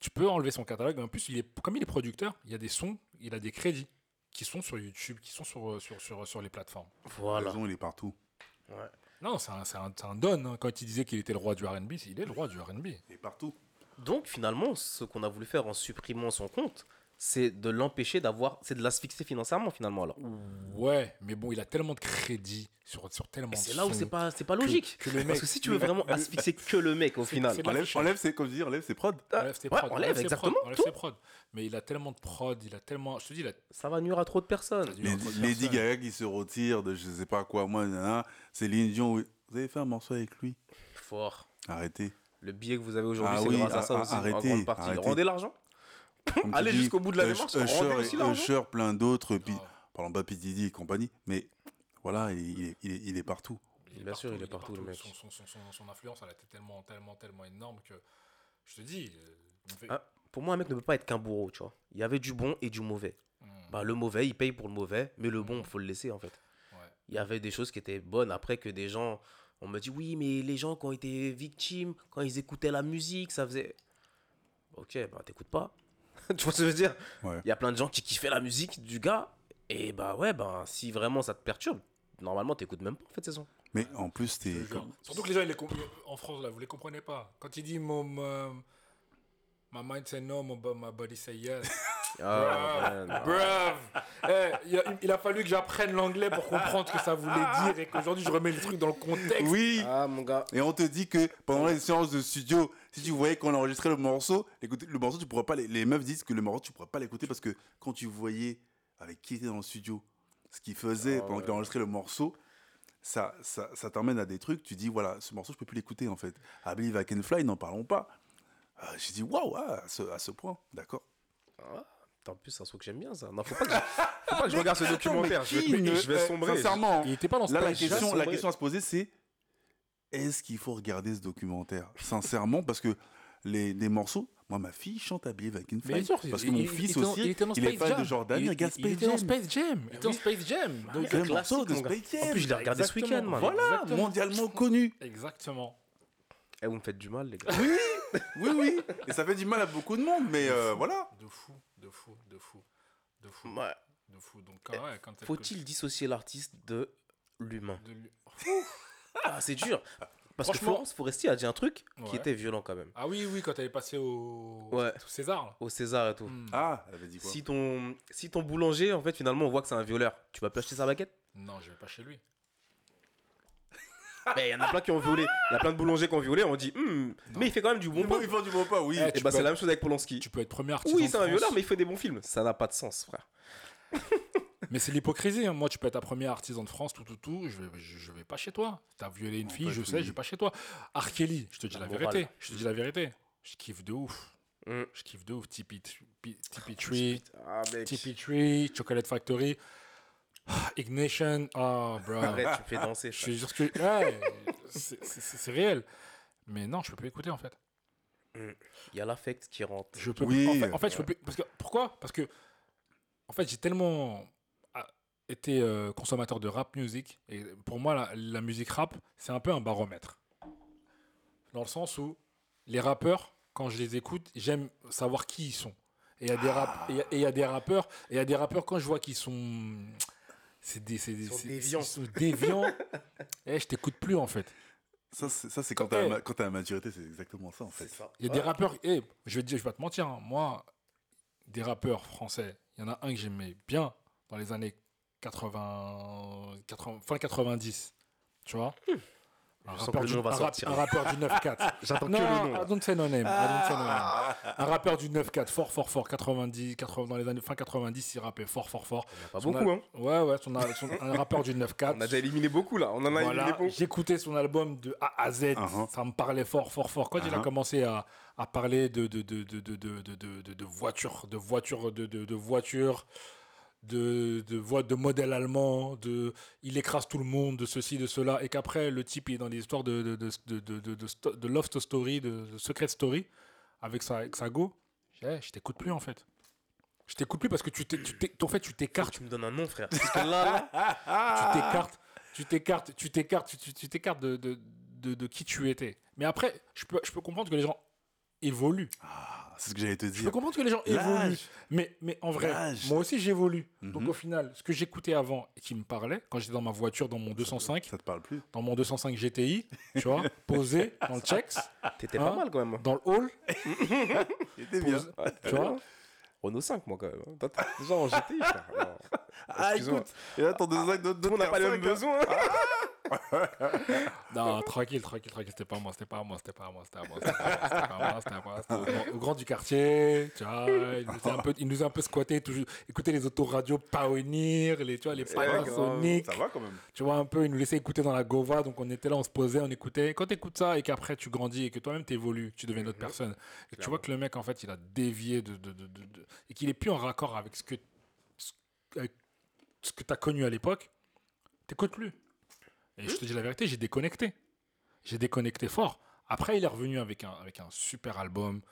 tu peux enlever son catalogue. En plus, il est, comme il est producteur, il y a des sons, il a des crédits qui sont sur YouTube, qui sont sur, sur, sur, sur les plateformes. Voilà. raison, il est partout. Ouais. Non, c'est un, c'est un, c'est un don. hein. Quand il disait qu'il était le roi du RB, il est le roi du RB. Il est partout. Donc finalement, ce qu'on a voulu faire en supprimant son compte, c'est de l'empêcher d'avoir, c'est de l'asphyxier financièrement finalement alors. Ouais, mais bon, il a tellement de crédits sur, sur tellement Et de c'est là où c'est pas, c'est pas logique. que le mec- Parce que si tu veux vraiment asphyxier que le mec au final, Enlève, enlève ses, comme je dis, enlève ses prods. Enlève ses Ouais, prods, enlève ses exactement prods, enlève tout. ses prods. Mais il a tellement de prod, il a tellement. Je te dis, il a. ça va nuire à trop de personnes. Il y a Lady, trop de Lady personnes. Gaga qui se retire de je sais pas quoi, moi, c'est Dion. Vous avez fait un morceau avec lui? Fort. Arrêtez. Le billet que vous avez aujourd'hui, Ah c'est oui, grâce à ça aussi, en arrêtez, grande partie. arrêtez. Rendez l'argent. Dis, jusqu'au bout de la démarche, Usher, et-. Usher, plein d'autres, puis Ah. parlons pas. Diddy et compagnie, mais voilà, il, il est, il est- il est partout. Il Bien sûr, il est partout, le mec. Son, son, son, son, son influence, elle a été tellement, tellement, tellement énorme que. Je te dis. il fait- Ah, Pour moi, un mec ne peut pas être qu'un bourreau, tu vois. Il y avait du bon et du mauvais. Hmm, Bah, le mauvais, il paye pour le mauvais, mais le bon, faut le laisser en fait. ouais. il y avait des choses qui étaient bonnes. Après que des gens, on me dit oui, mais les gens qui ont été victimes, quand ils écoutaient la musique, ça faisait. Ok, bah t'écoutes pas. tu vois ce que je veux dire? Ouais. Il y a plein de gens qui kiffaient la musique du gars. Et bah ouais, bah si vraiment ça te perturbe, normalement t'écoutes même pas en fait ces sons. Mais en plus, t'es. Surtout que les gens, ils les comp- en France, là, vous les comprenez pas. Quand il dit mon. My mind say no, my body say yes. Ah. Bruv Eh, il, a, fallu que j'apprenne l'anglais pour comprendre ce que ça voulait dire et qu'aujourd'hui je remets le truc dans le contexte. Oui Ah mon gars. Et on te dit que pendant les séances de studio, si tu voyais qu'on enregistrait le morceau, le morceau, tu pourrais pas. Les, les meufs disent que le morceau, tu pourrais pas l'écouter parce que quand tu voyais avec qui était dans le studio, ce qu'il faisait Ah pendant ouais. qu'il enregistrait le morceau, ça, ça, ça t'emmène à des trucs. Tu dis, voilà, ce morceau, je peux plus l'écouter en fait. I Believe I Can Fly, n'en parlons pas. Euh, J'ai dit, waouh, ah, à, ce, à ce point, d'accord. Ah, en plus, c'est un truc que j'aime bien ça. Non, faut pas que je, faut pas que je regarde ce documentaire. Je vais, Qui ne- je vais sombrer. Sincèrement, Il était pas dans ce Là, la question, la question à se poser, c'est est-ce qu'il faut regarder ce documentaire? Sincèrement, parce que les, les morceaux. Moi, ma fille chante à bien sûr, parce que il- mon il- fils il était dans- aussi, il était dans il est Space fan Jam. de Jordan, il, Il, regarde il Space était dans Jam. Space Jam. Il était dans oui. Space Jam. Donc, un morceau de. Space Jam. En plus, je l'ai regardé ce week-end. Voilà, Exactement. mondialement connu. Exactement. Eh, vous me faites du mal, les gars. Oui, oui. Et ça fait du mal à beaucoup de monde, mais euh, voilà. De fou, de fou, de fou, de fou, Ouais. de fou. Donc, quand, ouais, quand Faut-il dissocier l'artiste de l'humain Ah, c'est dur. Parce que Florence Foresti a dit un truc qui était violent quand même. Ah oui, oui, quand elle est passée au, Ouais. au César. là. Au César et tout. Hmm. Ah, elle avait dit quoi Si ton, si ton boulanger, en fait, finalement, on voit que c'est un violeur, tu vas plus acheter sa baguette? Non, je vais pas chez lui. Mais il y en a plein qui ont violé. Il y a plein de boulangers qui ont violé. On dit, Hmm, mais il fait quand même du bon pain. il vend du bon pain, oui. Eh, Et tu bah, peux c'est la même chose avec Polanski. Tu peux être premier artiste. Oui, c'est un violeur, mais il fait des bons films. Ça n'a pas de sens, frère. Mais c'est l'hypocrisie. hein. Moi, tu peux être un premier artisan de France, tout, tout, tout. Je vais, je, je vais pas chez toi. T'as violé une fille, je sais, je vais pas chez toi. R. Kelly, je te dis La la, vérité. Je te dis la vérité. Je kiffe de ouf. Hmm. Je kiffe de ouf. Tipeee Tipeee- Tipeee Tree, Ah. Tipeee Tree, Chocolate Factory, ah, Ignition. Oh, bro. Arrête, tu me fais danser. Je suis sûr que. Ouais, c'est- réel. Mais non, je peux plus écouter en fait. Il y a l'affect qui rentre. Je peux Oui. en fait, en fait, je peux plus- parce que pourquoi? Parce que en fait, j'ai tellement ah, été euh, consommateur de rap music et pour moi la, la musique rap, c'est un peu un baromètre. Dans le sens où les rappeurs quand je les écoute, j'aime savoir qui ils sont. Et il y a des rap et il y a des rappeurs et il y a des rappeurs quand je vois qu'ils sont c'est des c'est des- sont déviants. ils sont déviants. Eh, je t'écoute plus en fait. Ça, c'est ça, c'est quand Eh. t'as la ma- quand t'as la maturité, c'est exactement ça, en fait. Il y a des rappeurs, eh, je vais te dire, je vais pas te mentir, hein, moi, des rappeurs français, il y en a un que j'aimais bien dans les années 80, 80 fin 90, tu vois un Je sens rappeur, du, un rap- sortir. un rappeur du 9-4. J'attends que non, le nom. I là. don't say no name, I don't say no name. Un rappeur du 9-4, fort, fort, fort, 90, 80, dans les années fin 90, il rappait fort, fort, fort. Il y en a Pas Son beaucoup, al- hein. Ouais, ouais, son un rappeur du 9-4. On a déjà éliminé beaucoup, là. On en a Voilà, éliminé beaucoup. j'écoutais son album de A à Z, Uh-huh. ça me parlait fort, fort, fort. Quand il a Uh-huh. commencé à, à parler de, de, de, de, de, de, de, de, de- de voitures, de voitures, de, de, de voitures, de, de, vo- de modèles allemands, de il écrase tout le monde, de ceci, de cela, et qu'après le type il est dans des histoires de, de, de, de, de, de, de sto- de love story, de, de secret story, avec sa, avec sa go, je je t'écoute plus en fait. Je t'écoute plus parce que tu t'es, tu t'es- en fait, tu t'écartes Tu me donnes un nom, frère. Parce que là, là, tu t'écartes, tu t'écartes, tu t'écartes, tu- tu tu t'écartes de, de, de, de qui tu étais. Mais après, je peux, je peux comprendre que les gens évoluent. Ah, c'est ce que j'allais te Je peux dire. comprendre que les gens évoluent. Mais, mais en vrai, L'âge. moi aussi j'évolue. Donc Mhm. au final, ce que j'écoutais avant et qui me parlait, quand j'étais dans ma voiture, dans mon 205, Ça te parle plus dans mon 205 GTI, tu vois, posé dans le checks, t'étais Hein pas mal quand même. dans le hall, Il était bien. posé, tu vois. Renault 5, moi, quand même. hein. T'es Déjà en GTI, frère. Ah, écoute. Et là, ton deux sacs d'autres le monde n'a pas les mêmes besoins. Non, tranquille, tranquille, tranquille, c'était pas moi, c'était pas moi, c'était pas moi, c'était pas moi, c'était pas moi, c'était pas moi, c'était pas moi, c'était au grand- du quartier, tu vois, il nous a un peu, il nous a un peu squatté, toujours, écouter les autoradios Pioneer, les, tu vois, les Panasonic, Ça va quand même. tu vois, un peu, il nous laissait écouter dans la Gova, donc on était là, on se posait, on écoutait. Quand tu écoutes ça et qu'après tu grandis et que toi-même tu évolues, tu deviens une autre personne, et tu vois que le mec, en fait, il a dévié de, de, de, de- et qu'il est plus en raccord avec ce que, ce, avec ce que tu as connu à l'époque, t'écoutes plus. Et je te dis la vérité, j'ai déconnecté. J'ai déconnecté fort. Après, il est revenu avec un, avec un super album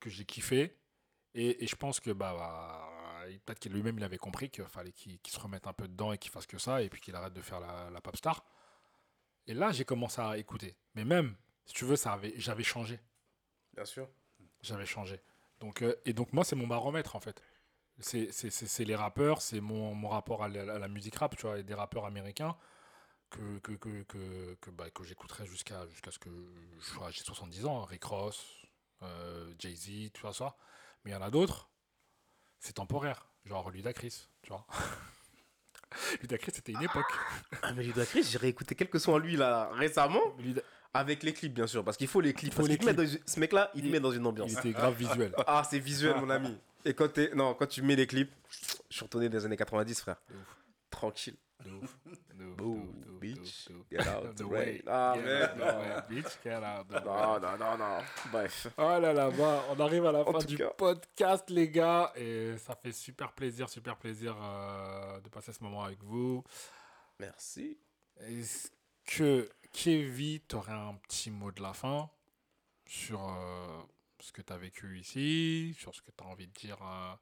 que j'ai kiffé. Et, et je pense que bah, bah, peut-être qu'il lui-même il avait compris qu'il fallait qu'il se remette un peu dedans et qu'il fasse que ça et puis qu'il arrête de faire la, la pop star. Et là, j'ai commencé à écouter. Mais même, si tu veux, ça avait, j'avais changé. Bien sûr. J'avais changé. Donc, euh, et donc, moi, c'est mon baromètre, en fait. C'est les rappeurs, c'est mon, mon rapport à la, à la musique rap, tu vois, et des rappeurs américains que, que, que, que, que, bah, que j'écouterai jusqu'à jusqu'à ce que j'ai 70 ans. Rick Ross, euh, Jay-Z, tout ça, ça. Mais il y en a d'autres, c'est temporaire. Genre Ludacris, tu vois. Ludacris, c'était une époque. Ah, mais Ludacris, j'ai réécouté quelques sons à lui, là, récemment. Luda- Avec les clips, bien sûr. Parce qu'il faut les clips. faut Parce les met dans Ce mec-là, il te met dans une ambiance. Il était grave visuel. Ah, c'est visuel, mon ami. Et quand, t'es- non, quand tu mets les clips, je suis retourné des années 90, frère. Tranquille. Boo, bitch. Get out The way. Ah, Get bitch, get out the way. Non, non, non, non. Bref. Oh là là, bah, on arrive à la En fin du cas. podcast, les gars. Et ça fait super plaisir, super plaisir euh, de passer ce moment avec vous. Merci. Est-ce que, Kevin, tu aurais un petit mot de la fin sur, euh, ce que tu as vécu ici, sur ce que tu as envie de dire. euh,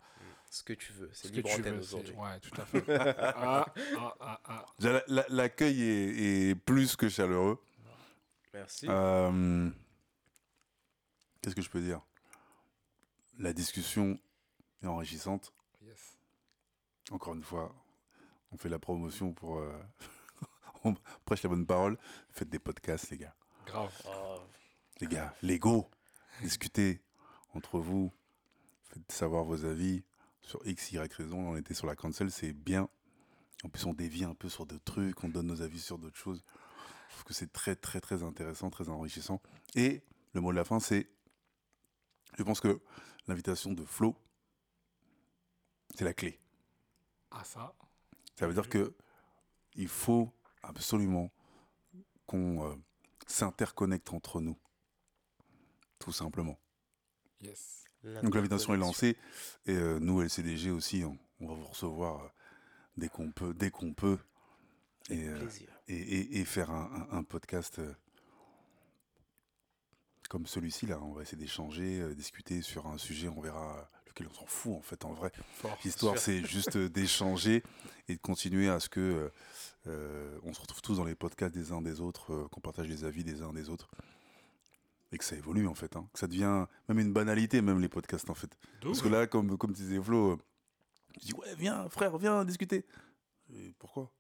Ce que tu veux, c'est ce que libre tu antenne veux. c'est- aujourd'hui. Ouais, tout à fait. ah, ah, ah, ah. L'accueil est, est plus que chaleureux. Merci. Euh, Qu'est-ce que je peux dire? La discussion est enrichissante. Yes. Encore une fois, on fait la promotion pour. euh, on prêche la bonne parole. Faites des podcasts, les gars. Grave. Oh, Les gars, Lego, discutez entre vous. Faites savoir vos avis sur X, Y raison. On était sur la cancel, c'est bien. En plus, on dévie un peu sur d'autres trucs, on donne nos avis sur d'autres choses. Je trouve que c'est très, très, très intéressant, très enrichissant. Et le mot de la fin, c'est. Je pense que l'invitation de Flo, c'est la clé. Ah, ça. Ça veut dire que il faut absolument qu'on euh, s'interconnecte entre nous. Tout simplement. Yes. Donc l'invitation est lancée et euh, nous LCDG aussi on, on va vous recevoir euh, dès qu'on peut dès qu'on peut et, euh, et, et- et faire un, un- un podcast comme celui-ci là. On va essayer d'échanger discuter sur un sujet on verra lequel on s'en fout en fait en vrai. L'histoire c'est juste d'échanger et de continuer à ce que on se retrouve tous dans les podcasts des uns des autres qu'on partage les avis des uns des autres et que ça évolue en fait hein, que ça devient même une banalité même les podcasts en fait parce que là, comme, comme disait Flo, euh, tu dis ouais, viens, frère, viens discuter. Et pourquoi?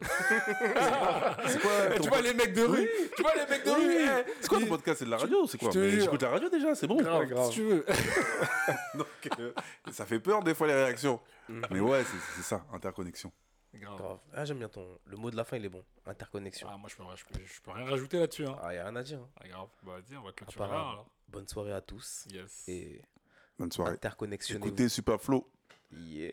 C'est quoi Eh, ton tu vois les mecs de rue Tu vois les mecs de Oui, rue eh, C'est quoi ton podcast? C'est de la radio C'est quoi? J'écoute la radio déjà, c'est bon. Grave, grave. si tu veux. Donc, euh, ça fait peur des fois les réactions. Mhm. Mais ouais, c'est c'est ça, interconnexion. Grave. Grave. Ah, j'aime bien ton. Le mot de la fin, il est bon. Interconnexion. Ah, moi, je peux, je, peux, je peux rien rajouter là-dessus. Hein. Ah, y a rien à dire. hein. Ah, grave. Bah, vas-y, on va clôturer là. Alors. Bonne soirée à tous. Yes. Et Bonne soirée. interconnectionnez-vous. Écoutez Super Flo. Yeah.